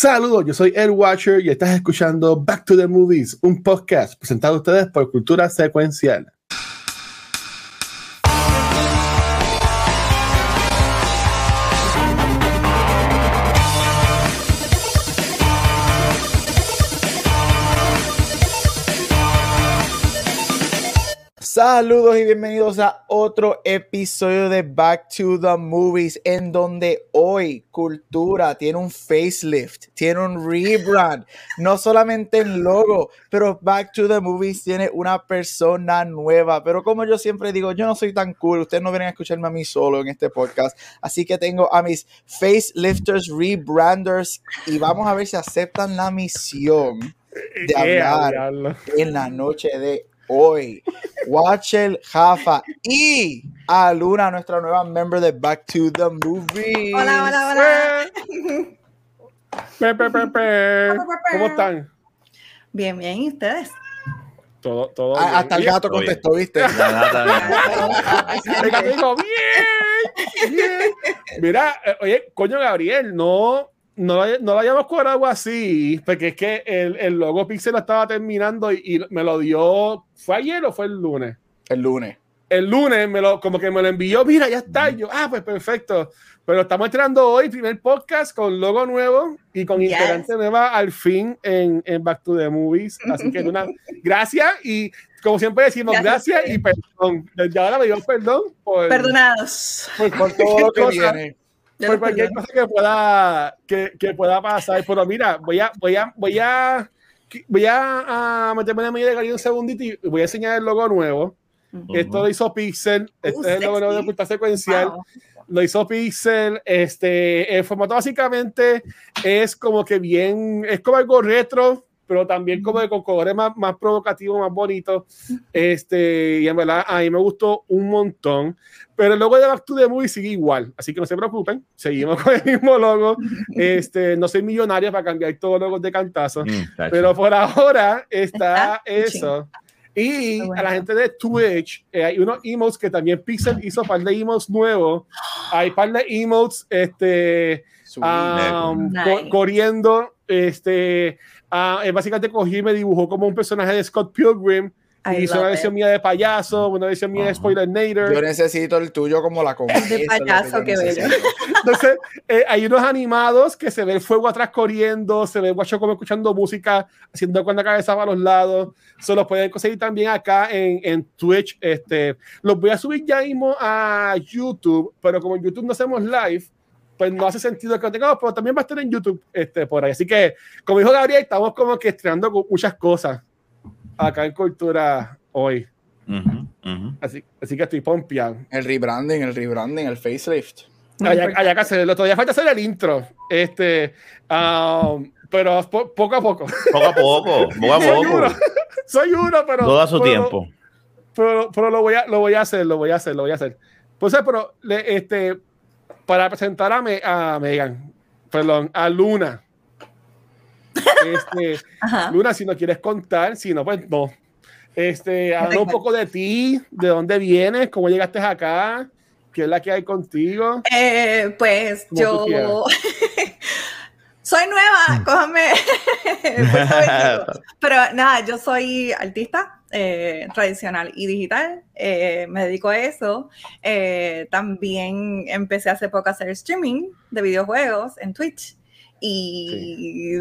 Saludos, yo soy Ed Watcher y estás escuchando Back to the Movies, un podcast presentado a ustedes por Cultura Secuencial. Saludos y bienvenidos a otro episodio de Back to the Movies, en donde hoy Cultura tiene un facelift, tiene un rebrand, no solamente en logo, pero Back to the Movies tiene una persona nueva. Pero como yo siempre digo, yo no soy tan cool, ustedes no vienen a escucharme a mí solo en este podcast, así que tengo a mis facelifters, rebranders, y vamos a ver si aceptan la misión de hablar en la noche de hoy. Watcher, Jafa y a Luna, nuestra nueva member de Back to the Movies. Hola, hola, hola. Pe, pe, pe, pe. ¿Cómo están? Bien, bien, ¿y ustedes? Todo, todo Ah, bien. hasta el gato contestó, ¿viste? La gata, El gato dijo, bien, bien. Mira, eh, oye, coño, Gabriel, no, no, lo- no lo hayamos cobrado así, porque es que el, el logo Pixel lo estaba terminando y, y me lo dio, ¿fue ayer o fue el lunes? El lunes. El lunes me lo, como que me lo envió, mira, ya está, yo, ah, pues perfecto. Pero estamos estrenando hoy, primer podcast con logo nuevo y con Yes. integrante nueva al fin en, en Back to the Movies. Así que, Luna, gracias y como siempre decimos, Gracias. gracias, y perdón. Desde ahora me dio perdón por, Perdonados. por, Por todo lo que viene. Por los cualquier cosa que pueda, que, que pueda pasar. Pero mira, voy a, voy a, voy a, voy a, a meterme en la medida de cariño un segundito y voy a enseñar el logo nuevo. Ujú. Esto lo hizo Pixel, este Uh, es el logo nuevo de. Cultura Secuencial. Wow. Lo hizo Pixel. Este, el formato básicamente es como que bien, es como algo retro, pero también como de con colores más, más provocativos, más bonitos. Este, y en verdad a mí me gustó un montón. Pero el logo de Back to the Movie sigue igual, así que no se preocupen, seguimos con el mismo logo. Este, no soy millonario para cambiar todos los logos de cantazo. Mm. Pero por ahora está Está eso. Y bueno. a la gente de Twitch, eh, hay unos emotes que también Pixel hizo par de emotes nuevos. Hay par de emotes este, um, Nice. co- corriendo. Este, ah, eh, básicamente cogí y me dibujó como un personaje de Scott Pilgrim. I Y hizo una it. versión mía de payaso, una versión mía de Ajá. Spoiler Yo necesito el tuyo como la comida. De payaso, qué bello. Entonces, eh, hay unos animados que se ve el fuego atrás corriendo, se ve el guacho como escuchando música, haciendo con la cabeza para los lados. Se los pueden conseguir también acá en, en Twitch. Este, los voy a subir ya mismo a YouTube, pero como en YouTube no hacemos live, pues no hace sentido que lo tengamos, pero también va a estar en YouTube este, por ahí. Así que, como dijo Gabriel, estamos como que estrenando muchas cosas acá en Cultura hoy. Ujú, ujú. Así, así que estoy pompeado. El rebranding, el rebranding, el facelift. Hay, hay que hacerlo. Todavía falta hacer el intro. Este, um, pero po- poco a poco. Poco a poco, poco a Soy uno, poco. soy uno, pero. Todo a su pero- tiempo. Pero, pero lo, voy a, lo voy a hacer, lo voy a hacer, lo voy a hacer. Pues, pero, le- este, para presentar a, Me- a Megan, perdón, a Luna. Este. Luna, si no quieres contar, si no, pues no. Este, habla un poco de ti, de dónde vienes, cómo llegaste acá, qué es la que hay contigo. Eh, pues yo soy nueva, cójame. Pues, soy- Pero nada, yo soy artista eh, tradicional y digital. eh, me dedico a eso. Eh, también empecé hace poco a hacer streaming de videojuegos en Twitch. Y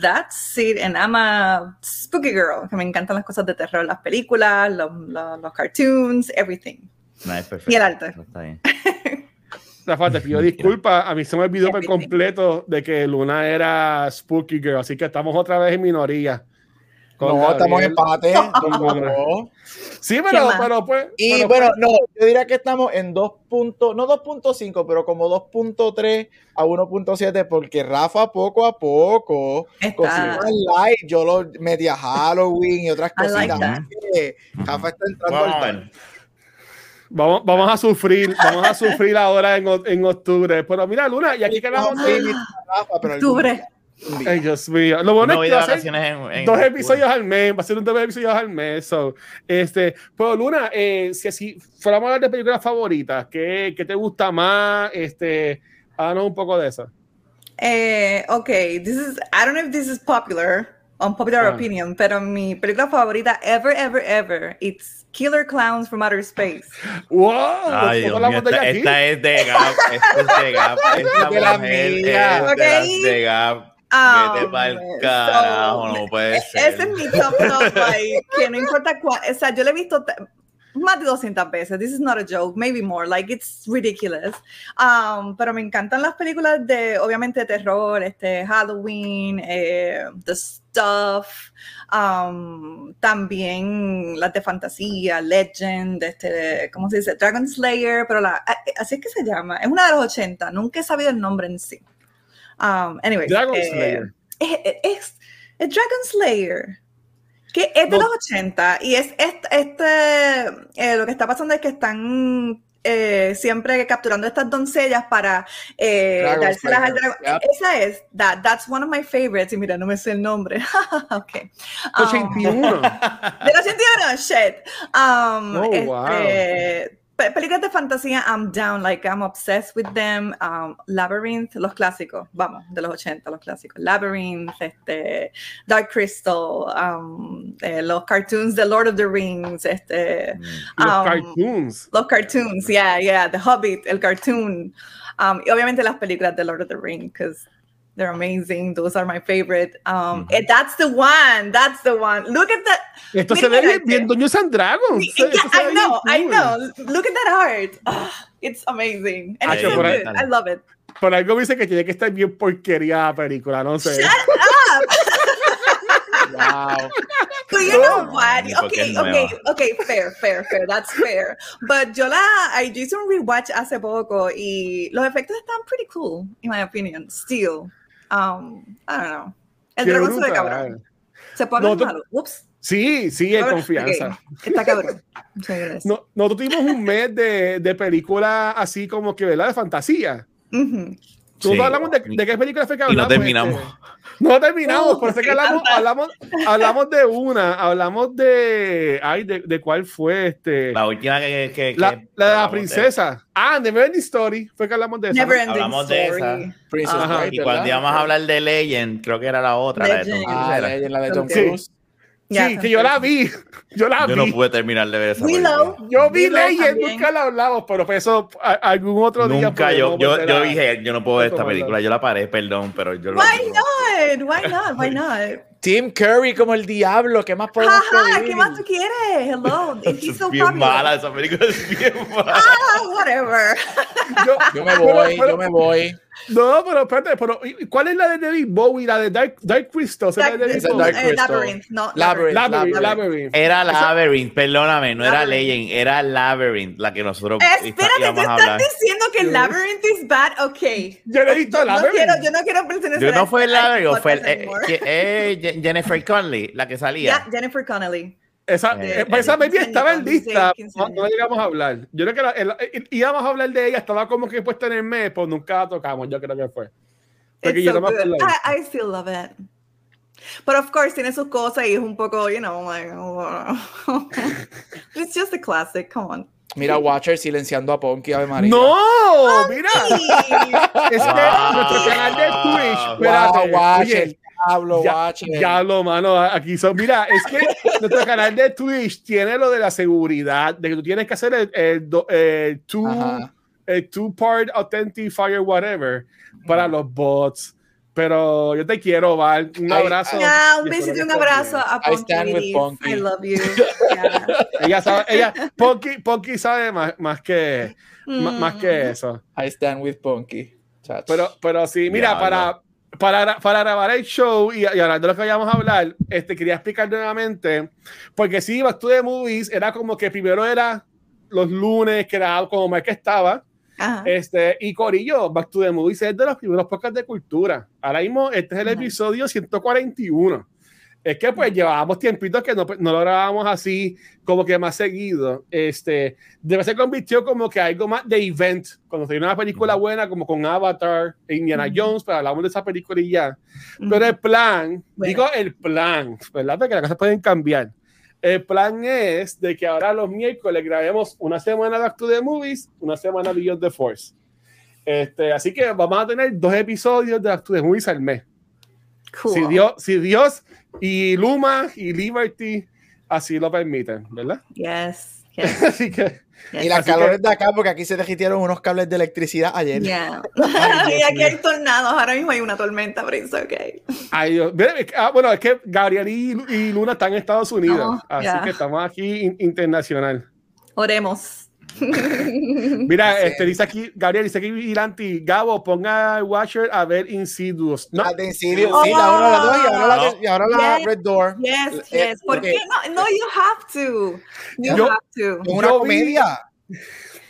that's it. And I'm a spooky girl, que me encantan las cosas de terror, las películas, los, los- los cartoons, everything. Nice, perfecto. Y el arte. Está bien. Rafa, te pido disculpas. A mí se me olvidó por completo de que Luna era Spooky Girl, así que estamos otra vez en minoría. Con No, estamos en empate. No. Sí, pero, más? pero pues. Y pero, bueno, pues, no, yo diría que estamos en 2. punto- no 2.5, pero como 2.3 a 1.7, porque Rafa poco a poco cocina live. Yo lo media Halloween y otras like cositas. Rafa está entrando al vamos, vamos a sufrir, vamos a sufrir ahora en, en octubre. Pero mira, Luna, y aquí quedamos. Sí, Rafa, pero Octubre. Ay, Dios mío. Lo bueno No es que va a ser en, en dos episodios al mes, va a ser un dos episodios al mes. so, este, pero Luna, eh, si así fuéramos a hablar de películas favoritas, ¿qué, qué te gusta más? Este, háganos un poco de eso. Eh, ok, this is, I don't know if this is popular, unpopular Ah. opinion, pero mi película favorita ever, ever, ever, it's Killer Clowns from Outer Space. ¡Wow! Ay, Dios ¿Cómo la mío, esta, esta es de Gap, esta es de Gap, esta mujer es de las Gap. Vete pa'l so, carajo, no puede ser. Ese es mi top top, like, que no importa cuál, o sea, yo le he visto más de 200 veces. This is not a joke, maybe more, like it's ridiculous. Um, pero me encantan las películas de, obviamente, de terror, este, Halloween, eh, The Stuff, um, también las de fantasía, Legend, este, ¿cómo se dice? Dragon Slayer, pero la, a- así es que se llama, es una de los 80, nunca he sabido el nombre en sí. Um, anyways, Dragon eh, Slayer. es, es- es Dragon Slayer, que es de No. los 80 y es este, este, eh, lo que está pasando es que están eh, siempre capturando estas doncellas para eh, dárselas al dragón. yep. Esa es, that, that's one of my favorites. Y mira, no me sé el nombre. ok. Um, 81. del 81, shit. Um, Oh, este, wow. Pe- películas de fantasía, I'm down, like I'm obsessed with them. Um, Labyrinth, los clásicos, vamos, de los 80, los clásicos. Labyrinth, este, Dark Crystal, um, eh, los cartoons de Lord of the Rings, este, Los um, cartoons. los cartoons, yeah, yeah, The Hobbit, el cartoon. Um, y obviamente las películas de Lord of the Rings, because they're amazing. Those are my favorite. Um, Ujú. eh, that's the one. That's the one. Look at that. Esto Mira, se ve bien, bien Dungeons and Dragons. Yeah, Esto se I bien know, I know. Look at that art. Ah, it's amazing. And Ah, it's so por ahí- good. I love it. Por algo me dice que tiene que estar bien porquería la película, no sé. Shut up. Wow. But you know No, what? Okay, okay, okay, fair, fair, fair. That's fair. But yo la, I yo hice un rewatch hace poco y los efectos están pretty cool, in my opinion. Still, um, I don't know. El dragón se ve cabrón. Se No, tú- malo. Ups. Sí, sí, en confianza. Está cabrón. Muchas gracias. No, nosotros tuvimos un mes de, de película así como que, ¿verdad? De fantasía. Ujú. Nosotros Sí. hablamos de, de qué película fue que Y hablamos. no terminamos. este? No terminamos, por eso es que hablamos, hablamos, hablamos de una, hablamos de, ay, de, de cuál fue este, la, La última que. que- que la, de la princesa. Ah, de Never Ending Story, fue que hablamos de esa. Never Hablamos de story. esa. Princess Ajá. Bride, Y cuando íbamos a hablar de Legend, creo que era la otra, la de Tom Legend. Cruise. Ah, la, la de Tom Sí. Ya, Sí, que yo la vi, yo la Yo no vi. pude terminar de ver esa Willow. película. Yo vi Willow también. nunca la hablamos, pero eso a- algún otro día. Nunca yo, yo, dije, yo no puedo ver esta película, yo la paré, perdón, pero yo lo Why not? Why not? Why not? Tim Curry como el diablo, ¿qué más podemos Jaja, pedir? ¿qué más tú quieres? Hello. He's Es so bien popular. mala, esa película es bien mala. Ah, whatever. Yo- Yo me voy, yo me voy. No, pero espérate, pero ¿y ¿cuál es la de David Bowie? La de Dark, Dark Crystal. ¿se Dark- la de David Esa es Bowie? Dark eh, Crystal. Labyrinth, no. Labyrinth. Labyrinth, Labyrinth. Labyrinth. Era Labyrinth, perdóname, no era Labyrinth. Legend, era Labyrinth la que nosotros Espérate, tú estás hablar. diciendo que Labyrinth is bad. Ok. Yo no he visto Yo no Labyrinth. quiero, yo no quiero pertenecer Yo no fue Labyrinth, fue eh, eh, Jennifer Connelly, la que salía. Ya, Jennifer Connelly. Esa, Eh, eh, pues esa baby 15 estaba en lista, 16, no, llegamos a hablar. Yo creo que la- el- el- íbamos a hablar de ella, estaba como que puesta en el mes, pues nunca la tocamos, yo creo que fue. Porque It's yo so no me. I, I still love it. But of course, tiene sus cosas y es un poco, you know, like, oh, it's just a classic. Come on. Mira, Watcher silenciando a Ponky, Ave María. ¡No! Mira, es que Wow. nuestro canal de Twitch, Wow, Watcher, oye, diablo, ya, Watcher. ya lo, mano, aquí son. Mira, es que nuestro canal de Twitch tiene lo de la seguridad, de que tú tienes que hacer el, el, el two, el two-part authentifier, whatever, para los bots. Pero yo te quiero, Val. Un abrazo. Ya, un besito y un abrazo a I Punky. stand with. I love you. Yeah. Ella sabe, ella, Ponky, Ponky sabe más, más que, más, más que Mm. eso. I stand with Ponky. Chach. Pero, pero sí, mira, Diablo. para, para, para grabar el show y, y de lo que vayamos a hablar, este, quería explicar nuevamente, porque sí, Back to the Movies era como que primero era los lunes, que era como más que estaba, Ajá. este, y Corillo, Back to the Movies es de los primeros podcasts de cultura. Ahora mismo, este es el Ajá. episodio 141. Es que pues llevábamos tiempitos que no, no lo grabábamos así como que más seguido. Este, debe ser convirtió como que algo más de event. Cuando se una película buena como con Avatar, e Indiana. Jones, pero hablamos de esa película y ya. Pero el plan, Bueno. digo el plan, ¿verdad? Porque las cosas pueden cambiar. El plan es de que ahora los miércoles grabemos una semana de Back to the Movies, una semana Beyond the Force. Este, así que vamos a tener dos episodios de Back to the Movies al mes. Cool. Si Dios, si Dios y Luma y Liberty así lo permiten, ¿verdad? Yes. Yes. Así que yes. Y las Así calores que- de acá, porque aquí se derritieron unos cables de electricidad ayer. Yeah. Ay, y aquí hay tornados. Ahora mismo hay una tormenta, pero it's okay. Ay, Dios. Es ah, bueno, es que Gabriel y, y Luna están en Estados Unidos, Oh, así ya. que estamos aquí in- internacional. Oremos. Mira, Sí. este dice aquí, Gabriel dice aquí Vigilanti, Gabo, ponga el Watcher a ver Insidious. No, La de Insidious, Oh. sí, la 1, la 2 y ahora la, y ahora la Yes. Red Door. Yes, Eh, yes. ¿Por ok. qué? No, no, you have to. You Yo- have to. Es una Yo vi- comedia.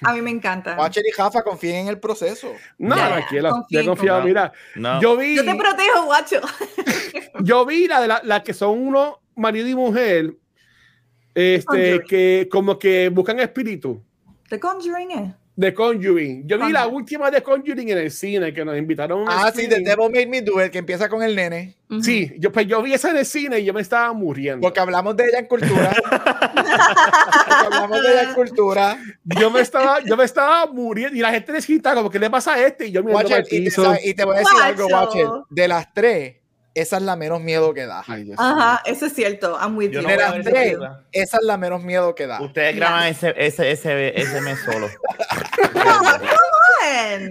A mí me encanta. Watcher y Jafa confíen en el proceso. no, Ya, tranquilo, confío, yo he confiado. confío. Mira, No. yo vi, Yo te protejo, guacho. yo vi la de la, la que son uno marido y mujer, este, que como que buscan espíritu. The Conjuring es. de Conjuring. Yo vi la última de Conjuring en el cine que nos invitaron. Ah, sí, The. Devil Made Me Do It, que empieza con el nene. Ujú. Sí, yo, pues yo vi esa en el cine y yo me estaba muriendo. Porque hablamos de ella en cultura. Porque hablamos de ella en cultura. Yo me estaba, yo me estaba muriendo y la gente necesita como, ¿qué le pasa a este? Y yo al y, y te voy a decir algo. Watcher. De las tres, esa es la menos miedo que da. Ay, Ajá, eso es cierto. I'm with Yo you. no esa es la menos miedo que da. Ustedes graban ese, ese, ese, ese mes solo.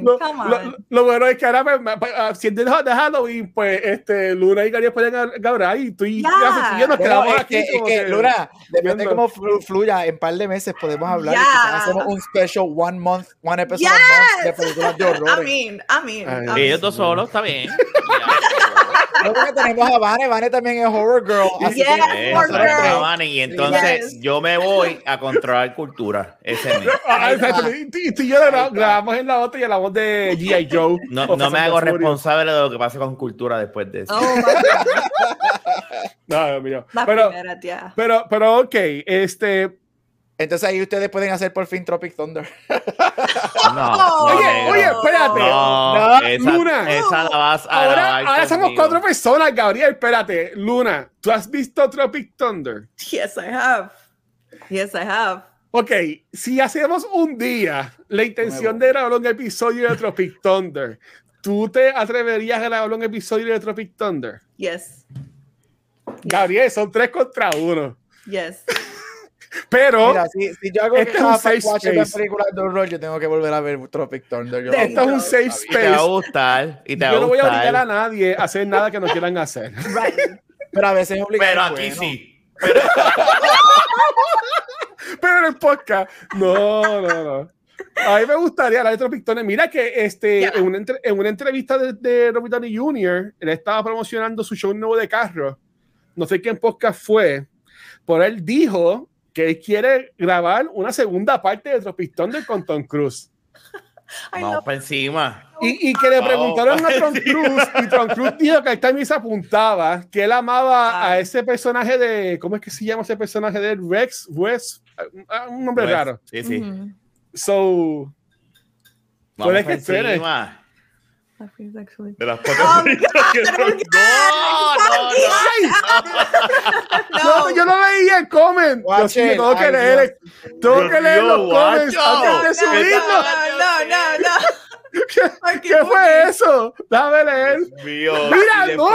Lo, come lo- on. lo bueno es que ahora, pues, me- pues, ah, si es de, Halloween, pues este, Luna y Gabriel pueden hablar y tú y Ya. y yo nos Bueno, quedamos es aquí. que, es que, que- Luna, depende cómo flu- fluya, en par de meses podemos hablar y quizás hacemos un special one month, one episode a month de Yes. películas de I horror. mean, I mean. I mean. Ellos dos solos, está bien. Creo que tenemos a Vane, Vane también es horror girl. Así Yes, que horror girl. trabajan y entonces Yes. yo me voy a controlar cultura ese mes. Ah. Y tú- y yo grabamos en la otra y hablamos de G.I. Joe. No, no me hago responsable de lo que pase con cultura después de eso. Oh. No, mío. Pero, pero, pero, ok, este. Entonces ahí ustedes pueden hacer por fin Tropic Thunder. No, Oye, negro. oye, espérate. No, No, esa, Luna. esa la vas a Ahora, somos cuatro personas, Gabriel. Espérate, Luna, ¿tú has visto Tropic Thunder? Yes, I have. Yes, I have. Ok, si hacemos un día la intención de grabar un episodio de Tropic Thunder, ¿tú te atreverías a grabar un episodio de Tropic Thunder? Yes. Gabriel, son tres contra uno. Yes. Pero Mira, si, si yo hago Este un safe space. películas de horror, yo tengo que volver a ver Tropic Thunder. Yo- esto es un safe Y te va a space. gustar. Y te va Yo no voy a obligar a nadie a hacer nada que no quieran hacer. Right. Pero a veces es obligado. Pero aquí bueno. sí. Pero en el podcast, no, no, no. A mí me gustaría hablar de Tropic Thunder. Mira que este, Ya. en, una entre- en una entrevista de, de Robert Downey Jr., él estaba promocionando su show nuevo de carro. No sé quién podcast fue, pero él dijo que él quiere grabar una segunda parte de Tropic Thunder con Tom Cruise. Vamos para encima. Y, y que le preguntaron a Tom. Cruise, y Tom Cruise dijo que él también se apuntaba, que él amaba a ese personaje de, ¿cómo es que se llama ese personaje de él? Rex West, un nombre Pues, raro. Sí, sí. So, Vamos Puede para que encima. Actually- De las Oh, pocas God, que oh, no, no, no. ¡Ay! No. No, yo no leía el comment. Yo sí, it. tengo que leer, tengo que leer los comments antes de subirlo. no, no, no, ¿Qué, Ay, qué qué fue eso? Déjame leer. Mío. Mira, no.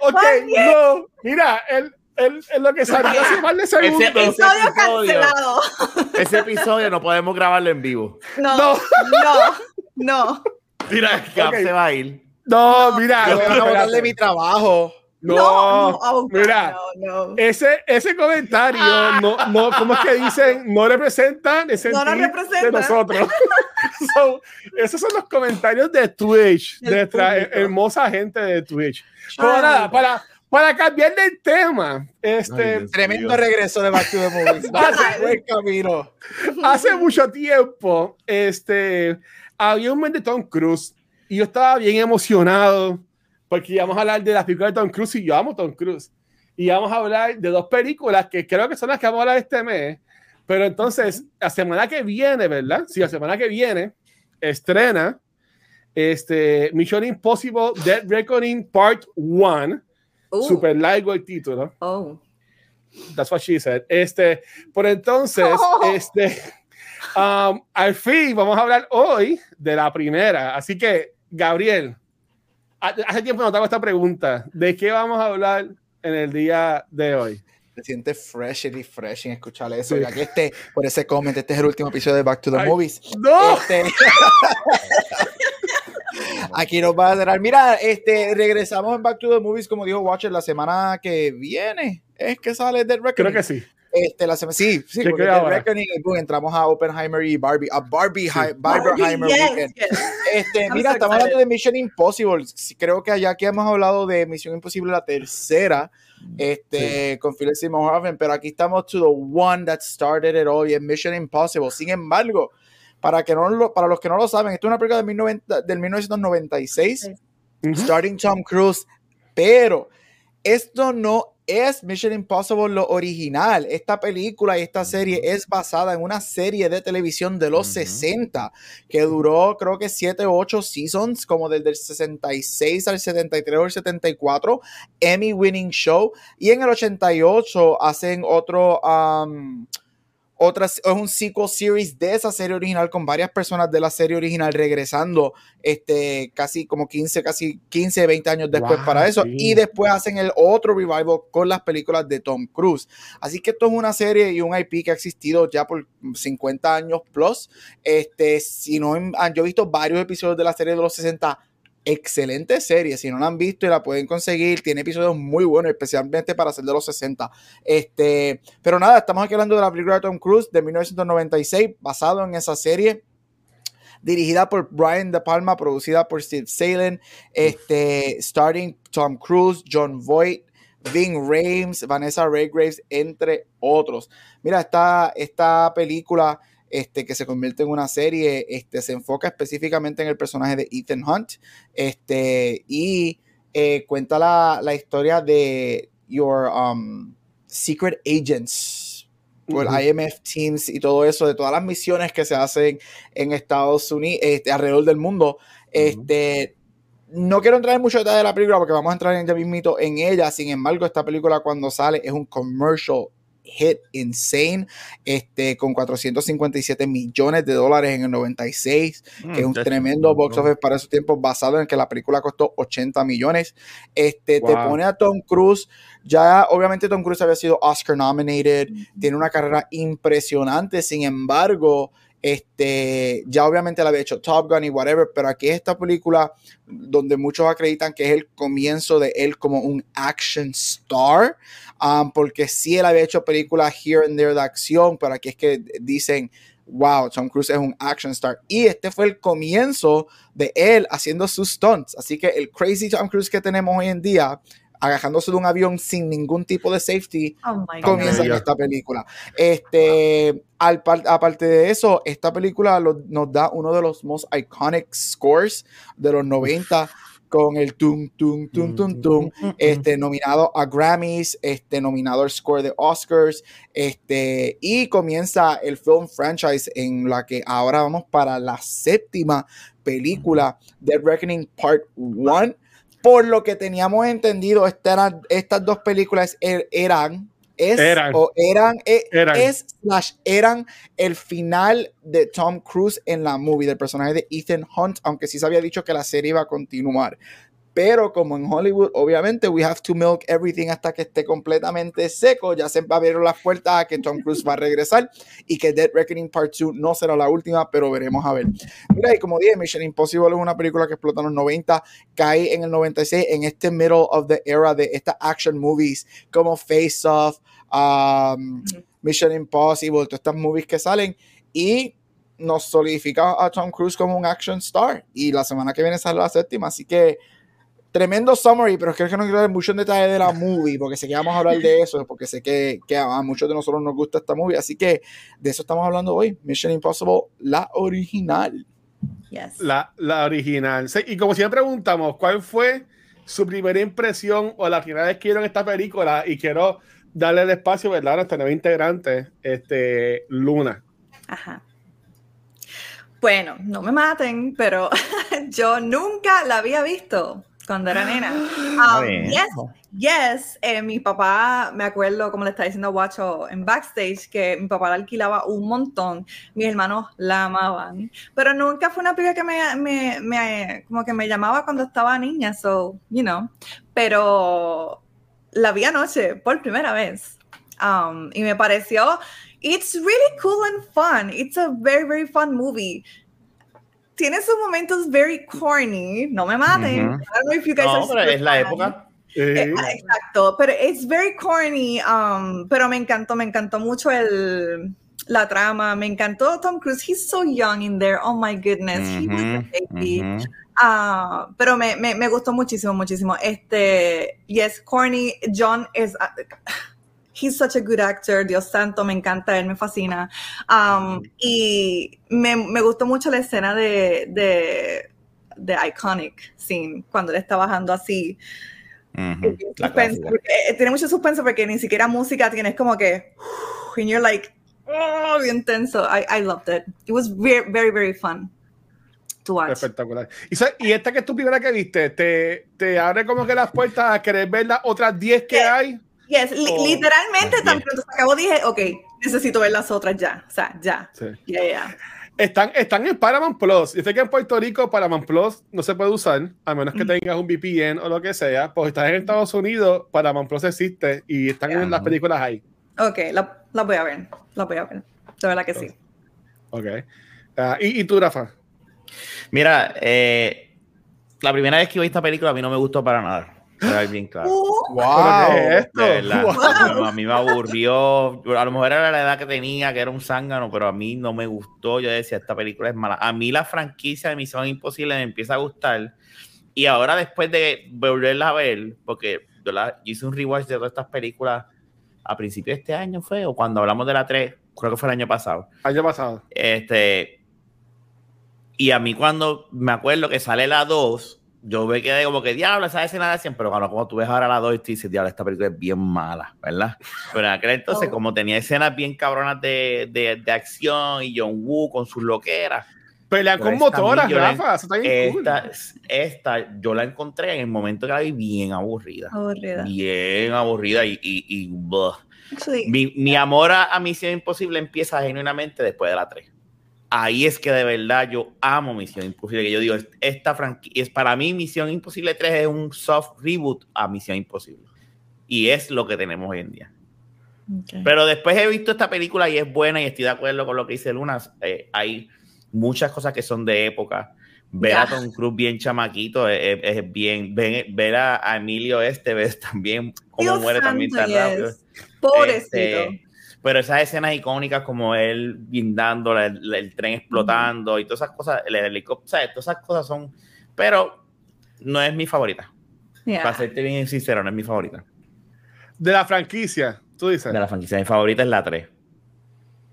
Ok, no. Mira, él, él, él lo que salió hace par de segundos. ese- Episodio episodio. cancelado. Ese episodio no podemos grabarlo en vivo. No, No. no, no. Mira, Cap Ok. se va a ir. No, mira. Yo no, van a botar de espérate. mi trabajo. No, oh, God, mira. No, no. Ese, ese comentario, no, no, ¿cómo es que dicen? No representa el sentir nos representa. de nosotros. So, esos son los comentarios de Twitch, de nuestra hermosa gente de Twitch. Pero nada, para, para cambiar del tema, este, Ay, Dios Tremendo mío. regreso de Back to the Movies. Buen camino. hace mucho tiempo, este, había un men de Tom Cruise y yo estaba bien emocionado porque íbamos a hablar de las películas de Tom Cruise y yo amo Tom Cruise. Y vamos a hablar de dos películas que creo que son las que vamos a hablar este mes. Pero entonces, la semana que viene, ¿verdad? Sí, la semana que viene estrena este, Mission Impossible Dead Reckoning Part 1. Uh, Super largo el título. Oh. That's what she said. Este, por entonces, Oh. este, Um, al fin, vamos a hablar hoy de la primera. Así que, Gabriel, ha- hace tiempo no te hago esta pregunta. ¿De qué vamos a hablar en el día de hoy? Se siente fresh y refreshing escuchar eso. Sí. Ya que este, por ese comment, este es el último episodio de Back to the Ay. Movies. ¡No! Este- Aquí nos va a dar. Mira, este, regresamos en Back to the Movies, como dijo Watcher, la semana que viene. Es que sale Dead Reckoning. Creo que sí. Este, la semana, sí, sí, Sí, porque. Reckoning y boom, entramos a Oppenheimer y Barbie, a Barbie, Hi- Barbie, Barbenheimer yes, weekend. yes. Este, mira, so estamos hablando de Mission Impossible. Sí, Creo que allá aquí hemos hablado de Misión Imposible la tercera, este, con Philip Seymour Hoffman, pero aquí estamos to the one that started it all, y es Mission Impossible. Sin embargo, para, que no lo, para los que no lo saben, esto es una película del, 1990 del 1996, Sí. Starting Tom Cruise, pero esto no es Mission Impossible lo original. Esta película y esta serie es basada en una serie de televisión de los Ujú. 60 que duró creo que 7 o 8 seasons, como desde el 66 al 73 o el 74, Emmy winning show. Y en el 88 hacen otro... um, otra, es un sequel series de esa serie original con varias personas de la serie original regresando este, casi como 15, casi 15, 20 años después Wow, para eso. sí. Y después hacen el otro revival con las películas de Tom Cruise. Así que esto es una serie y un IP que ha existido ya por 50 años plus. Este, si no, han- yo he visto varios episodios de la serie de los 60 excelente serie. Si no la han visto y la pueden conseguir, tiene episodios muy buenos, especialmente para ser de los 60. Este, pero nada, estamos aquí hablando de la película de Tom Cruise de 1996, basado en esa serie. Dirigida por Brian De Palma, producida por Steve Salen, este, starting Tom Cruise, John Voight, Ving Rhames, Vanessa Redgraves, entre otros. Mira, esta, esta película este, que se convierte en una serie, este, se enfoca específicamente en el personaje de Ethan Hunt este, y eh, cuenta la, la historia de Your um, Secret Agents, por Ujú. IMF Teams y todo eso, de todas las misiones que se hacen en Estados Unidos, este, alrededor del mundo. Este, no quiero entrar en mucho detalle de la película porque vamos a entrar en ya mismito en ella. Sin embargo, esta película cuando sale es un commercial hit insane, este, con 457 millones de dólares en el 96, que es un Mm, tremendo box office para esos tiempos, basado en que la película costó 80 millones. Este, te pone a Tom Cruise, ya obviamente Tom Cruise había sido Oscar nominated, tiene una carrera impresionante, sin embargo, este, ya obviamente la había hecho Top Gun y whatever, pero aquí esta película donde muchos acreditan que es el comienzo de él como un action star, um, porque sí él había hecho películas here and there de acción, pero aquí es que dicen, wow, Tom Cruise es un action star. Y este fue el comienzo de él haciendo sus stunts. Así que el crazy Tom Cruise que tenemos hoy en día, agajándose de un avión sin ningún tipo de safety, Oh my comienza en God. esta película. Este, al par- aparte de eso, esta película lo- nos da uno de los most iconic scores de los 90 con el tum tum tum tum tum este nominado a Grammys, este nominado al score de Oscars, este y comienza el film franchise en la que ahora vamos para la séptima película Dead Reckoning Part 1. Por lo que teníamos entendido, esta estas dos películas er- eran es Eran. o eran, e- Eran. es slash eran el final de Tom Cruise en la movie del personaje de Ethan Hunt, aunque sí se había dicho que la serie iba a continuar. Pero como en Hollywood, obviamente, we have to milk everything hasta que esté completamente seco. Ya se abrieron las puertas a que Tom Cruise va a regresar y que Dead Reckoning Part 2 no será la última, pero veremos a ver. Mira, y como dije, Mission Impossible es una película que explotó en los 90, cae en el 96, en este middle of the era de estas action movies como Face Off, um. Mission Impossible, todas estas movies que salen y nos solidifica a Tom Cruise como un action star. Y la semana que viene sale la séptima, así que tremendo summary, pero es que no quiero dar mucho en detalle de la movie, porque sé que vamos a hablar de eso, porque sé que, que a muchos de nosotros nos gusta esta movie, así que de eso estamos hablando hoy, Mission Impossible, la original. Yes. La, la original. Sí, y como siempre preguntamos, ¿cuál fue su primera impresión o la primera vez que vieron esta película? Y quiero darle el espacio, ¿verdad? A nuestra nueva integrante, este, Luna. Ajá. Bueno, no me maten, pero yo nunca la había visto cuando era nena. Um, yes, yes. eh, mi papá, me acuerdo, como le estaba diciendo Guacho en backstage, que mi papá la alquilaba un montón. Mis hermanos la amaban. Pero nunca fue una película que me, me, me- como que me llamaba cuando estaba niña, so, you know. Pero la vi anoche por primera vez. Um, y me pareció, it's really cool and fun. It's a very, very fun movie. Tiene sus momentos very corny, no me maten. Ujú. I don't know if you guys are No, pero es la época. Eh, Eh, ah, exacto, pero it's very corny, um, pero me encantó, me encantó mucho el, la trama, me encantó Tom Cruise, he's so young in there, oh my goodness, he was a baby. ujú. Ah, pero me, me, me gustó muchísimo, muchísimo. Este, yes, corny, John es, ah, he's such a good actor, Dios santo, me encanta él, me fascina. Um, y me, me gustó mucho la escena de, de, de Iconic Scene, cuando él está bajando así. Suspenso, clásica. porque, eh, tiene mucho suspenso porque ni siquiera música tienes como que and you're like oh, bien tenso I, I loved it it was very very very fun to watch Espectacular. Y, y esta que es tu primera que viste, ¿te, te abre como que las puertas a querer ver las otras 10 que Sí. hay? Yes li- Oh, literalmente tan pronto se acabó dije ok necesito ver las otras ya o sea ya Sí. yeah, yeah. Están, están en Paramount Plus. Yo sé que en Puerto Rico Paramount Plus no se puede usar, a menos que Mm. tengas un VPN o lo que sea. Pues estás en Estados Unidos, Paramount Plus existe y están en las películas ahí. ok la, la voy a ver la voy a ver de verdad que sí Ok. Ah, ¿y, ¿Y tú, Rafa? Mira, eh, la primera vez que vi esta película a mí no me gustó para nada. Bien claro. Uh, ¿Pero qué es esto? De verdad, Wow. a mí me aburrió. A lo mejor era la edad que tenía, que era un zángano, pero a mí no me gustó. Yo decía, esta película es mala. A mí la franquicia de Misión Imposible me empieza a gustar. Y ahora, después de volverla a ver, porque yo, la, yo hice un rewatch de todas estas películas a principios de este año, fue, o cuando hablamos de la 3, creo que fue el año pasado. Año pasado. Este. Y a mí, cuando me acuerdo que sale la 2, yo me quedé como que diablo, esa escena de acción, pero cuando como tú ves ahora la 2, tú dices, diablo, esta película es bien mala, ¿verdad? Pero en aquel entonces, Oh. como tenía escenas bien cabronas de, de, de acción y John Woo con sus loqueras, Pelean Pero con esta motoras, Rafa. Eso está bien cool. esta, esta yo la encontré en el momento que la vi bien aburrida. aburrida Bien aburrida y, y, y. Sí. Mi, mi amor a, a Misión Imposible empieza genuinamente después de la 3. Ahí es que de verdad yo amo Misión Imposible. Que yo digo, esta franquicia, es para mí Misión Imposible 3 es un soft reboot a Misión Imposible. Y es lo que tenemos hoy en día. Pero después he visto esta película y es buena y estoy de acuerdo con lo que dice Luna. Eh, hay muchas cosas que son de época. Ver a. Tom Cruise bien chamaquito es, es- es bien. Ver, ver a, Emilio Esteves también, Dios muere también tan rápido. pobrecito Este, pero esas escenas icónicas como él guindando, la- la- el, tren explotando y todas esas cosas, el helicóptero, todas esas cosas son, pero no es mi favorita. Yeah. Para serte bien sincero, no es mi favorita. De la franquicia, tú dices. De la franquicia, mi favorita es la 3.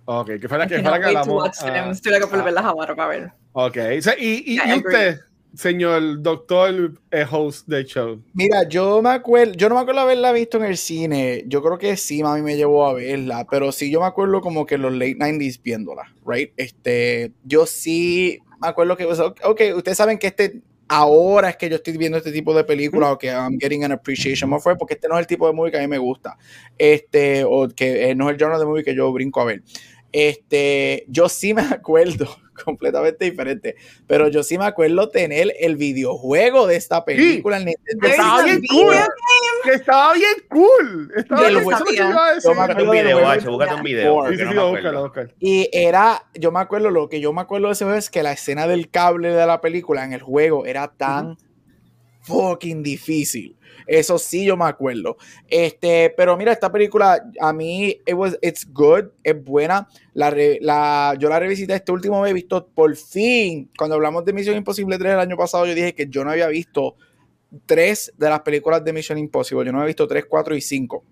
Ok, que fuera que, I fuera cannot que hablamos. them. ah, Estoy loca por ah, verlas ahora para ver. ok. Y, usted, señor doctor eh, host del show. Mira, yo me acuerdo, yo no me acuerdo haberla visto en el cine. Yo creo que sí, mami me llevó a verla, pero sí yo me acuerdo como que los late 90s viéndola, right? Este, yo sí me acuerdo que, sea, ok, ustedes saben que este ahora es que yo estoy viendo este tipo de películas o que I'm getting an appreciation more for it, porque este no es el tipo de movie que a mí me gusta. Este, o que eh, no es el genre de movie que yo brinco a ver. Este, yo sí me acuerdo, completamente diferente, pero yo sí me acuerdo tener el videojuego de esta película en Nintendo There's Estaba bien cool. Que estaba bien cool. Estaba bien, que Búscate un video, búscate un video. Sí, Sí, sí, no sí, búscalo. Y era, yo me acuerdo, lo que yo me acuerdo de ese juego es que la escena del cable de la película en el juego era tan fucking difícil. Eso sí yo me acuerdo. Este, pero mira, esta película a mí it was, it's good, es buena. La, la, yo la revisité este último vez, he visto por fin, cuando hablamos de Misión Imposible 3 el año pasado, yo dije que yo no había visto tres de las películas de Mission Impossible. Yo no había visto 3, 4 y 5.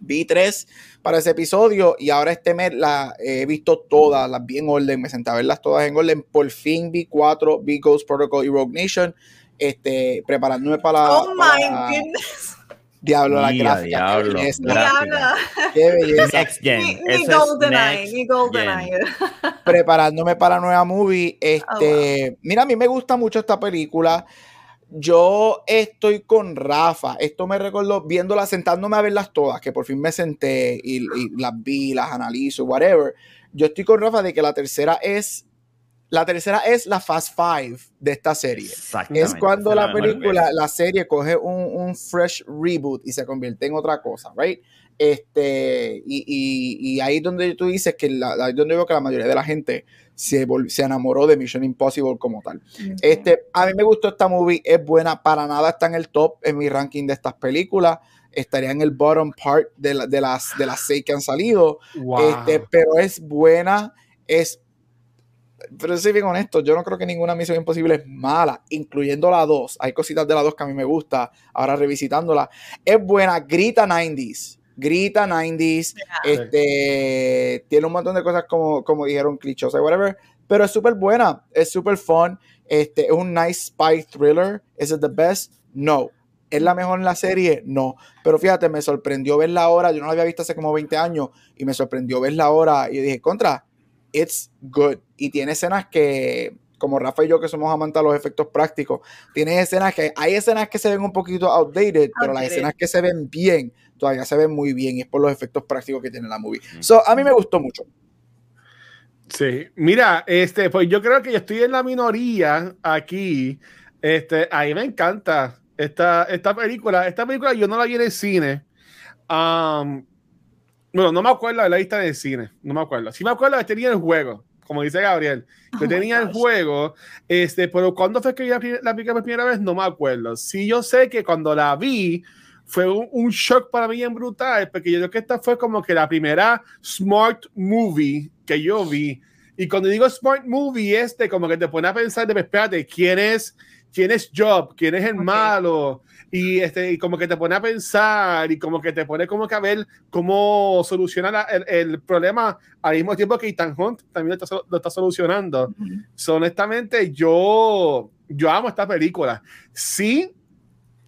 Vi tres para ese episodio y ahora este mes la he visto todas, las vi en orden, me senté a verlas todas en orden. Por fin vi cuatro, vi Ghost Protocol y Rogue Nation, este, preparándome para, Oh my para- goodness. Diablo, la gráfica. diablo. Qué belleza, Gráfica. Diablo. qué belleza. Next Gen. Ni, ni Eso es GoldenEye, next ni GoldenEye. preparándome para la nueva movie. Este, Oh, mira, a mí me gusta mucho esta película. yo estoy con Rafa. Esto me recordó viéndolas, sentándome a verlas todas, que por fin me senté y, y las vi, las analizo, whatever. Yo estoy con Rafa de que la tercera es la tercera es la Fast Five de esta serie. Es cuando la película, la serie coge un, un, fresh reboot y se convierte en otra cosa, right? Este, y, y, y ahí donde tú dices que la, ahí donde veo que la mayoría de la gente se, se enamoró de Mission Impossible como tal. Este, a mí me gustó esta movie, es buena, para nada está en el top en mi ranking de estas películas. Estaría en el bottom part de, de las, de las seis que han salido. Este, pero es buena, es pero si bien honesto, yo no creo que ninguna Misión Imposible es mala, incluyendo la 2. Hay cositas de la 2 que a mí me gusta, ahora revisitándola. Es buena, grita 90s. Grita 90s. Este, tiene un montón de cosas como, como dijeron, clichosas, whatever. Pero es súper buena, es súper fun. Este, es un nice spy thriller. ¿Es it the best? No. ¿Es la mejor en la serie? No. Pero fíjate, me sorprendió verla ahora. Yo no la había visto hace como 20 años y me sorprendió verla ahora. Y yo dije, contra, it's good. Y tiene escenas que, como Rafa y yo que somos amantes de los efectos prácticos, tiene escenas que, hay escenas que se ven un poquito outdated, pero las escenas que se ven bien, todavía se ven muy bien y es por los efectos prácticos que tiene la movie. So, a mí me gustó mucho. Sí, mira, este, pues yo creo que yo estoy en la minoría aquí. Este, a mí me encanta esta, esta película. Esta película yo no la vi en el cine. Um, bueno, no me acuerdo de la lista de cine, no me acuerdo. Sí me acuerdo que tenía el juego, como dice Gabriel. Yo oh tenía el juego, este, pero cuando fue que vi la, la por primera vez, no me acuerdo. Sí, yo sé que cuando la vi, fue un, shock para mí en brutal, porque yo creo que esta fue como que la primera smart movie que yo vi. Y cuando digo smart movie, este como que te pone a pensar de, espérate, ¿quién es, quién es Job? ¿Quién es el malo? y, este, y como que te pone a pensar y como que te pone como que a ver cómo solucionar el, el, problema al mismo tiempo que Ethan Hunt también lo está, lo está solucionando. honestamente, yo, yo amo esta película. Sí,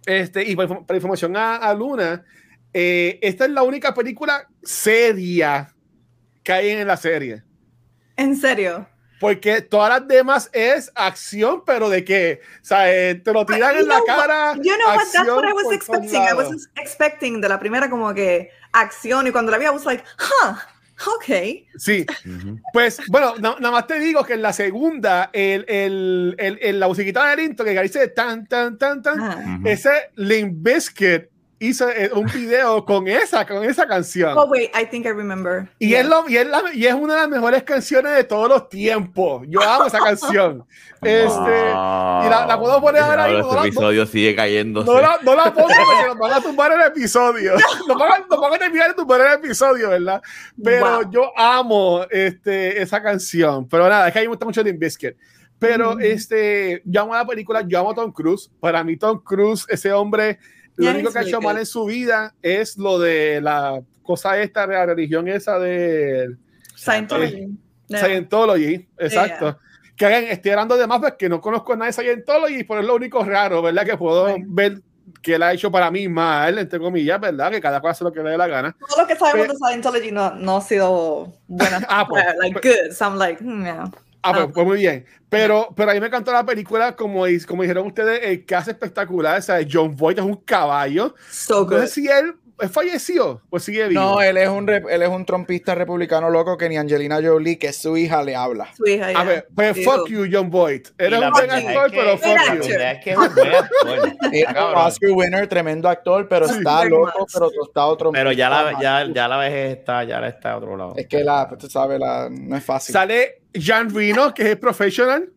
este, y para, información a, a Luna, eh, esta es la única película seria que hay en la serie. ¿En serio? Porque todas las demás es acción, pero de qué? O sea, eh, te lo tiran en la cara. You know what? That's what I was expecting. I was expecting de la primera como que acción y cuando la vi, I was like, huh. Ok. Sí. Pues, bueno, nada más te digo que en la segunda, el, el, el, la musiquita del intro que dice tan, tan, tan, tan, ese Limp Biscuit hizo eh, un video con esa, con esa canción. Oh, wait, I think I remember. Y, es lo, y, es la, y, es una de las mejores canciones de todos los tiempos. Yo amo esa canción. Este, y la, la, puedo poner ahora mismo. Este episodio sigue cayendo. No la, no la pongo porque nos van a tumbar el episodio. Nos van, nos van a terminar de tumbar el episodio, ¿verdad? Pero wow. yo amo este, esa canción. Pero nada, es que a mí me gusta mucho Limp Bizkit. Pero mm. este, yo amo la película, yo amo a Tom Cruise. Para mí, Tom Cruise, ese hombre lo único que ha hecho mal en su vida es lo de la cosa esta la religión esa de Scientology. Eh, Scientology, exacto. Que estoy hablando de más porque no conozco a nadie de Scientology, pero es lo único raro, ¿verdad? Que puedo ver que él ha hecho para mí mal, entre comillas, ¿verdad? Que cada cual hace lo que le dé la gana. Todo lo que sabemos de Scientology no, no ha sido bueno. ah, pues, like pues, good. So I'm like, hmm, yeah. Ah, pues, pues, muy bien. Pero, pero a mí me encantó la película, como, como dijeron ustedes, el cast espectacular. O sea, John Voight es un caballo. So good. No sé si él falleció o sigue vivo. No, él es un, él es un trompista republicano loco que ni Angelina Jolie, que es su hija, le habla. Su hija, A ver, pues fuck you, John Voight. Eres un buen actor, pero fuck you. Es que es un buen actor. Es Oscar winner, tremendo actor, pero sí, está loco, pero tostado trompista. Pero ya la, ya, ya la vejez está, ya la está a otro lado. Es que la, tú sabes, la, no es fácil. Sale Jean Reno, que es professional,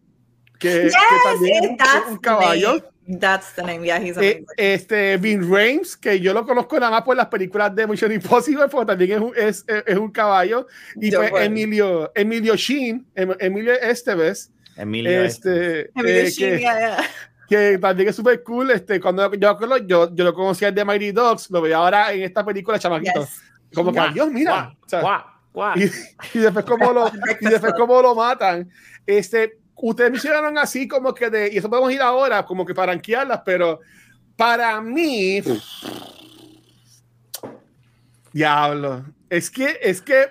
que, yes, que también es un, caballo. That's the name, yeah, he's amazing. Eh, este, Vin Rames, que yo lo conozco nada más por las películas de Mission Impossible, porque también es un, es, es un caballo. Y pues Emilio, Emilio Sheen, em, Emilio Esteves. Emilio, este, Emilio eh, Sheen, que, yeah, yeah. que también es súper cool. Este, cuando yo, yo, yo lo conocía de Mighty Dogs, lo veo ahora en esta película, chamaquito. Yes. Como que, Dios, mira. Wow, o sea, wow, wow. Y, y, después cómo lo, y después cómo lo matan. Este, ustedes mencionaron así como que de, y eso podemos ir ahora, como que para ranquearlas, pero para mí, diablo, es que, es que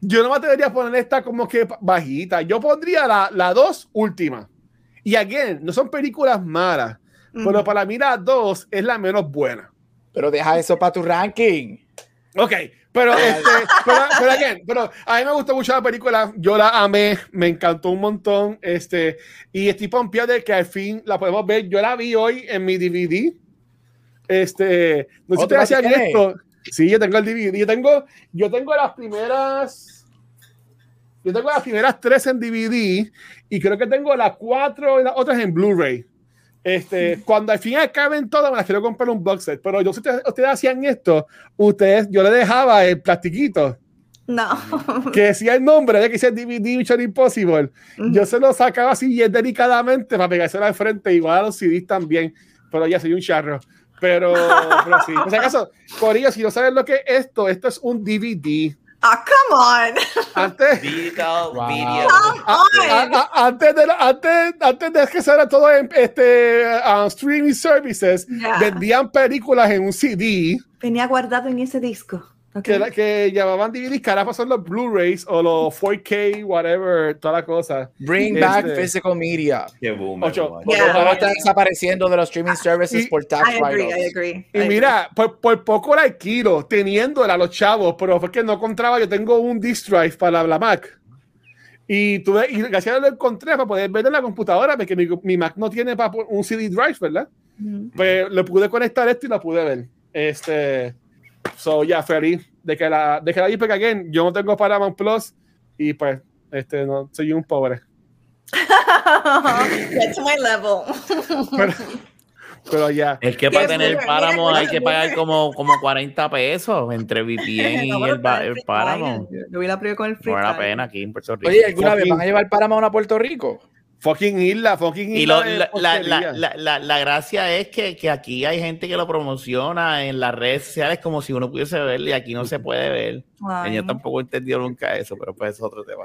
yo no me atrevería a poner esta como que bajita, yo pondría la, la dos última. Y again, no son películas malas, pero para mí la 2 es la menos buena. Pero deja eso para tu ranking. Ok, pero, este, pero, pero, again, pero a mí me gustó mucho la película, yo la amé, me encantó un montón, este, y estoy pompeado de que al fin la podemos ver. Yo la vi hoy en mi DVD. Este, no sé si ¿Otra te hacían esto. Sí, yo tengo el DVD. Yo tengo, yo tengo las primeras. Yo tengo las primeras tres en DVD y creo que tengo las cuatro y las otras en Blu-ray. Este, cuando al fin acaben todas, me las quiero comprar un box set. Pero yo, si ustedes, ustedes hacían esto, ustedes, yo le dejaba el plastiquito No. que decía el nombre de que dice DVD Mission Impossible. Yo se lo sacaba así bien delicadamente para pegárselo al frente, igual a los CDs también. Pero ya soy un charro. Pero, pero sí. Por si acaso, Corillo, si no sabes lo que es esto, esto es un DVD. Ah, come on. Antes, Digital Wow. video. Come on. a- antes, de, antes, antes de que se era todo en este, uh, streaming services, Ya. vendían películas en un CD Venía guardado en ese disco. Ok. que, la- que llamaban DVD, que ahora son los Blu-rays o los 4K, whatever, toda la cosa. Bring Este- back physical media. Qué boomer, Ocho. man. Porque Yeah. está desapareciendo de los streaming services Y- por tax I agree, I write-offs. agree. Y I mira, por, por poco la alquilo, teniéndola a los chavos, pero fue que no encontraba, yo tengo un disk drive para la Mac. Y, tuve, y gracias a lo encontré para poder verlo en la computadora, porque mi, mi Mac no tiene para un CD drive, ¿verdad? agree. Pues le pude conectar esto y la pude ver. Este, so, ya, feliz de que la, de que la porque again, yo no tengo Paramount Plus y pues, este, no, soy un pobre. Get to my level. Pero, pero ya. Es que para tener boomer, Paramount mira, hay que mira. pagar como, como 40 pesos entre VPN No, y el, el free Paramount. Yo vi la con el free No vale la pena aquí en Puerto Rico. Oye, ¿alguna vez van a llevar Paramount a Puerto Rico? Fucking isla, fucking isla. Y lo- la, la, la, la, la- la gracia es que, que aquí hay gente que lo promociona en las redes sociales como si uno pudiese verlo y aquí no se puede ver. Ay, Yo tampoco he entendido nunca eso, pero pues es otro tema.